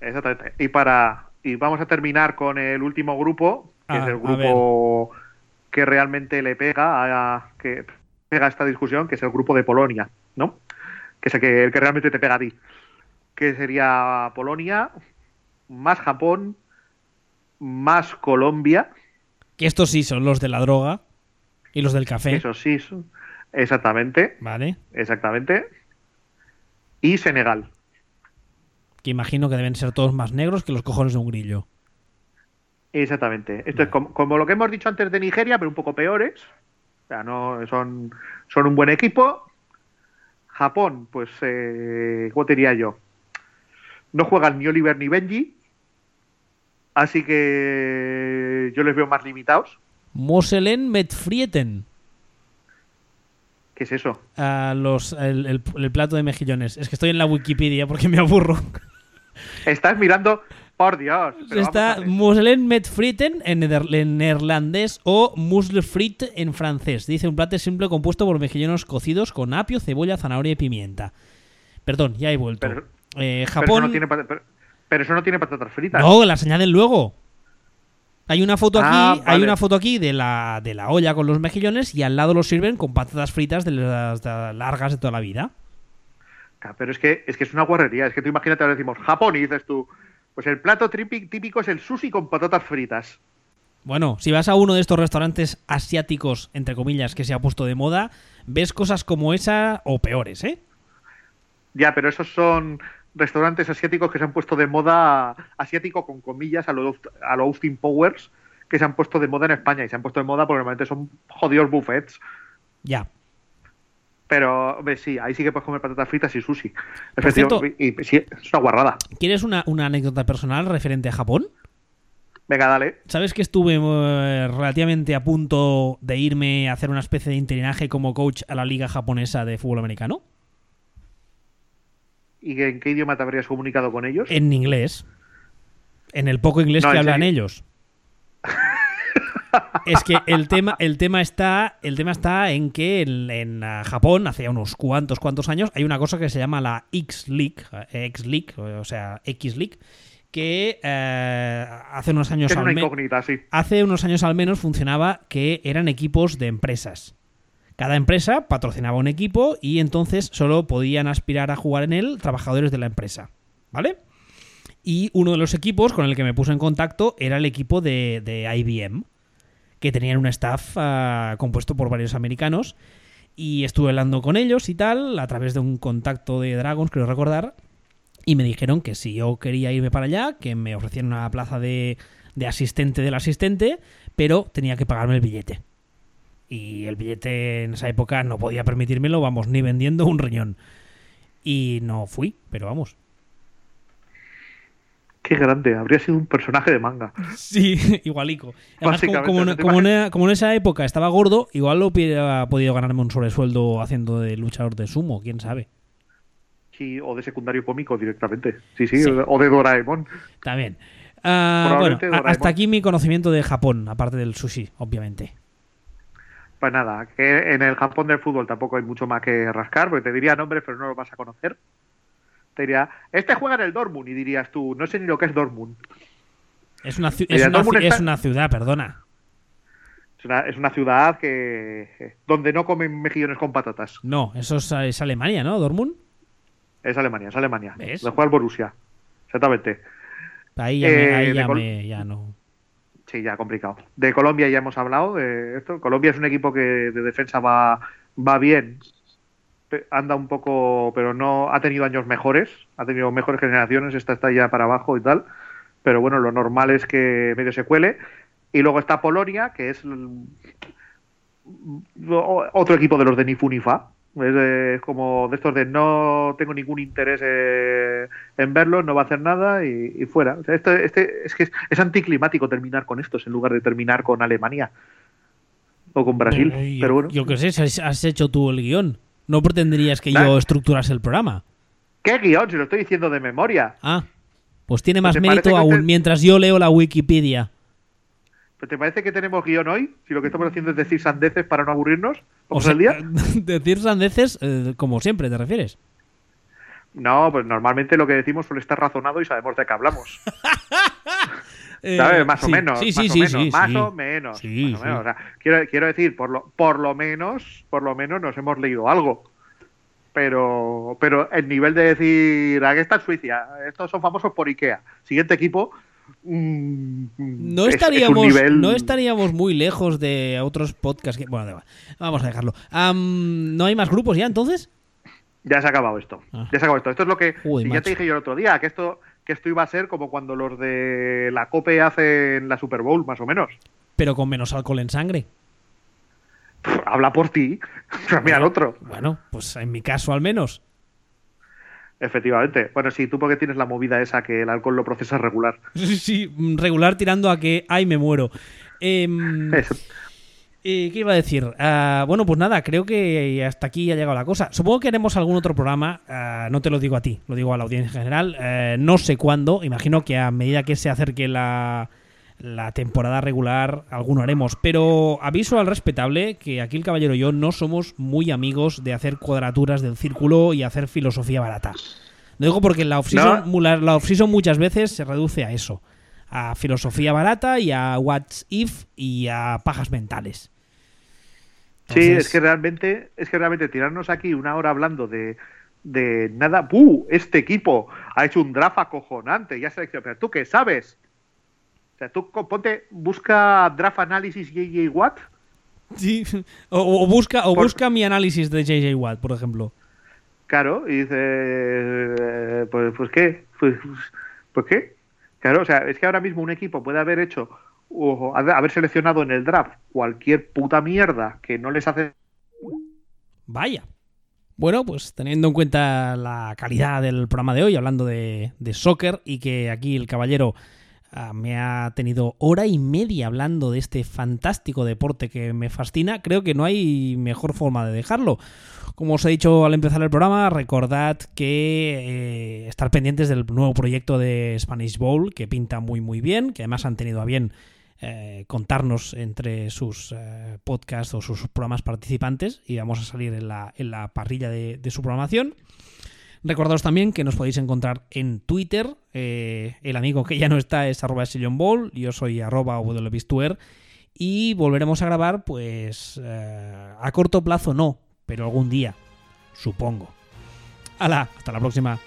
Exactamente. Y para. Y vamos a terminar con el último grupo, que es ah, el grupo que realmente le pega a. que pega esta discusión, que es el grupo de Polonia, ¿no? Que es el que, realmente te pega a ti. Que sería Polonia, más Japón, más Colombia. Que estos sí son los de la droga y los del café. Eso sí, exactamente. Vale. Exactamente. Y Senegal. Que imagino que deben ser todos más negros que los cojones de un grillo. Exactamente. Esto es como, como, lo que hemos dicho antes de Nigeria, pero un poco peores. O sea, no, son, son un buen equipo. Japón, pues, eh, ¿cómo te diría yo? No juegan ni Oliver ni Benji. Así que yo les veo más limitados. Moselen Metfrieten. ¿Qué es eso? los, el, plato de mejillones. Es que estoy en la Wikipedia porque me aburro. Estás mirando por Dios. Está Muslen met fritten en, neerlandés o musle-frit en francés. Dice un plato simple compuesto por mejillones cocidos con apio, cebolla, zanahoria y pimienta. Perdón, ya he vuelto. Pero, eh, Japón. Pero eso, no tiene patatas fritas. No, las añaden luego. Hay una foto aquí, ah, hay una foto aquí de la, de la olla con los mejillones y al lado los sirven con patatas fritas de las largas de toda la vida. Pero es que es que es una guarrería. Es que tú imagínate ahora decimos Japón y dices tú, pues el plato típico es el sushi con patatas fritas. Bueno, si vas a uno de estos restaurantes asiáticos, entre comillas, que se ha puesto de moda, ves cosas como esa o peores, ¿eh? Ya, pero esos son restaurantes asiáticos que se han puesto de moda, asiático con comillas, a lo, a lo Austin Powers, que se han puesto de moda en España. Y se han puesto de moda porque normalmente son jodidos buffets. Ya. Pero hombre, sí, ahí sí que puedes comer patatas fritas y sushi. Efectivamente, y, y sí, es una guarrada. ¿Quieres una, una anécdota personal referente a Japón? Venga, dale. ¿Sabes que estuve eh, relativamente a punto de irme a hacer una especie de interinaje como coach a la liga japonesa de fútbol americano? ¿Y en qué idioma te habrías comunicado con ellos? En inglés. En el poco inglés No, que ¿en hablan serio? ellos. es que el tema, el tema está, el tema está en que en, en, ah, Japón, hace unos cuantos, cuantos años, hay una cosa que se llama la X-League, eh, X-League, o sea, X-League, que eh, hace unos años al una me- incógnita, sí. hace unos años al menos funcionaba que eran equipos de empresas. Cada empresa patrocinaba un equipo y entonces solo podían aspirar a jugar en él trabajadores de la empresa. ¿Vale? Y uno de los equipos con el que me puse en contacto era el equipo de, IBM, que tenían un staff ah, compuesto por varios americanos. Y estuve hablando con ellos y tal, a través de un contacto de Dragons, creo recordar. Y me dijeron que si yo quería irme para allá, que me ofrecían una plaza de asistente del asistente, pero tenía que pagarme el billete. Y el billete en esa época no podía permitírmelo, vamos, ni vendiendo un riñón. Y no fui, pero vamos. Qué grande. Habría sido un personaje de manga. Sí, igualico. Además, como, en- te como en, imaginas- como en esa época estaba gordo, igual lo hubiera podido ganarme un sobresueldo haciendo de luchador de sumo, quién sabe. Sí, o de secundario cómico directamente. Sí, sí, Sí. o de Doraemon. También. Ah, bueno, Doraemon. hasta aquí mi conocimiento de Japón, aparte del sushi, obviamente. Pues nada, que en el Japón del fútbol tampoco hay mucho más que rascar, porque te diría nombres, pero no lo vas a conocer. Te diría, este juega en el Dortmund, y dirías tú, no sé ni lo que es Dortmund. Es una, es una, Dortmund ci- es una ciudad, perdona. Es una, es una ciudad que donde no comen mejillones con patatas. No, eso es, es Alemania, ¿no? ¿Dortmund? Es Alemania, es Alemania. ¿Ves? Lo juega el Borussia. Exactamente. Ahí ya, me- Eh, ahí de ya, Col- me- ya no. Sí, ya complicado. De Colombia ya hemos hablado de esto. Colombia es un equipo que de defensa va, va bien. Anda un poco, pero no ha tenido años mejores. Ha tenido mejores generaciones. Esta está ya para abajo y tal. Pero bueno, lo normal es que medio se cuele. Y luego está Polonia, que es otro equipo de los de Nifunifa. Es, de- es como de estos de no tengo ningún interés eh, en verlo, no va a hacer nada y, y fuera. O sea, esto- este, es que es, es anticlimático terminar con estos en lugar de terminar con Alemania o con Brasil. Pero yo, Pero bueno, yo qué sé, si has, hecho tú el guion. No pretenderías que Nah. yo estructurase el programa. ¿qué guion? Si lo estoy diciendo de memoria. Ah, pues tiene más ¿Te mérito aún mientras yo leo la Wikipedia. ¿Pero ¿Te parece que tenemos guion hoy? Si lo que estamos haciendo es decir sandeces para no aburrirnos. O ¿Vamos sea, al día? decir sandeces eh, como siempre, ¿te refieres? No, pues normalmente lo que decimos suele estar razonado y sabemos de qué hablamos. ¿Sabes? Más o menos. Sí, sí, sí, más o menos. O sí. menos. O sea, quiero, quiero decir, por lo, por lo menos, por lo menos nos hemos leído algo. Pero, pero el nivel de decir, aquí está en Suiza, estos son famosos por Ikea. Siguiente equipo. Mm, No es estaríamos, nivel- no estaríamos muy lejos de otros podcasts que. Bueno, vamos a dejarlo. ¿No hay más grupos ya entonces? Ya se ha acabado esto. Ah. Ya se ha acabado esto. Esto es lo que Uy, ya te dije yo el otro día, que esto, que esto iba a ser como cuando los de la COPE hacen la Super Bowl, más o menos. Pero con menos alcohol en sangre. Pff, Habla por ti. Mira al otro. Bueno, pues en mi caso al menos. Efectivamente. Bueno, sí, tú porque tienes la movida esa que el alcohol lo procesa regular. Sí, sí, regular tirando a que, ay, me muero. Em, eh, ¿Qué iba a decir? Ah, bueno, pues nada, creo que hasta aquí ha llegado la cosa. Supongo que haremos algún otro programa, ah, no te lo digo a ti, lo digo a la audiencia en general. Eh, no sé cuándo, imagino que a medida que se acerque la, la temporada regular, alguno haremos. Pero aviso al respetable que aquí el caballero y yo no somos muy amigos de hacer cuadraturas del círculo y hacer filosofía barata. Lo digo porque la off-season No. la- la muchas veces se reduce a eso. A filosofía barata y a what's if y a pajas mentales. Sí, es que realmente, es que realmente tirarnos aquí una hora hablando de, de nada, ¡buh! Este equipo ha hecho un draft acojonante, ya seleccionado. Pero tú qué sabes, O sea, tú ponte, busca Draft Analysis JJ Watt. Sí, o, busca, o busca mi análisis de JJ Watt, por ejemplo. Claro, y dice, eh, pues, pues qué, pues, pues qué. Claro, o sea, es que ahora mismo un equipo puede haber hecho o haber seleccionado en el draft cualquier puta mierda que no les hace. Vaya. Bueno, pues teniendo en cuenta la calidad del programa de hoy, hablando de, de soccer y que aquí el caballero me ha tenido hora y media hablando de este fantástico deporte que me fascina, creo que no hay mejor forma de dejarlo. Como os he dicho al empezar el programa, recordad que eh, estar pendientes del nuevo proyecto de Spanish Bowl, que pinta muy muy bien, que además han tenido a bien eh, contarnos entre sus eh, podcasts o sus programas participantes y vamos a salir en la, parrilla de, su programación. Recordaos también que nos podéis encontrar en Twitter. el amigo que ya no está es arroba Ball, yo soy arroba y volveremos a grabar pues a corto plazo no, pero algún día, supongo. ¡Hala! Hasta la próxima.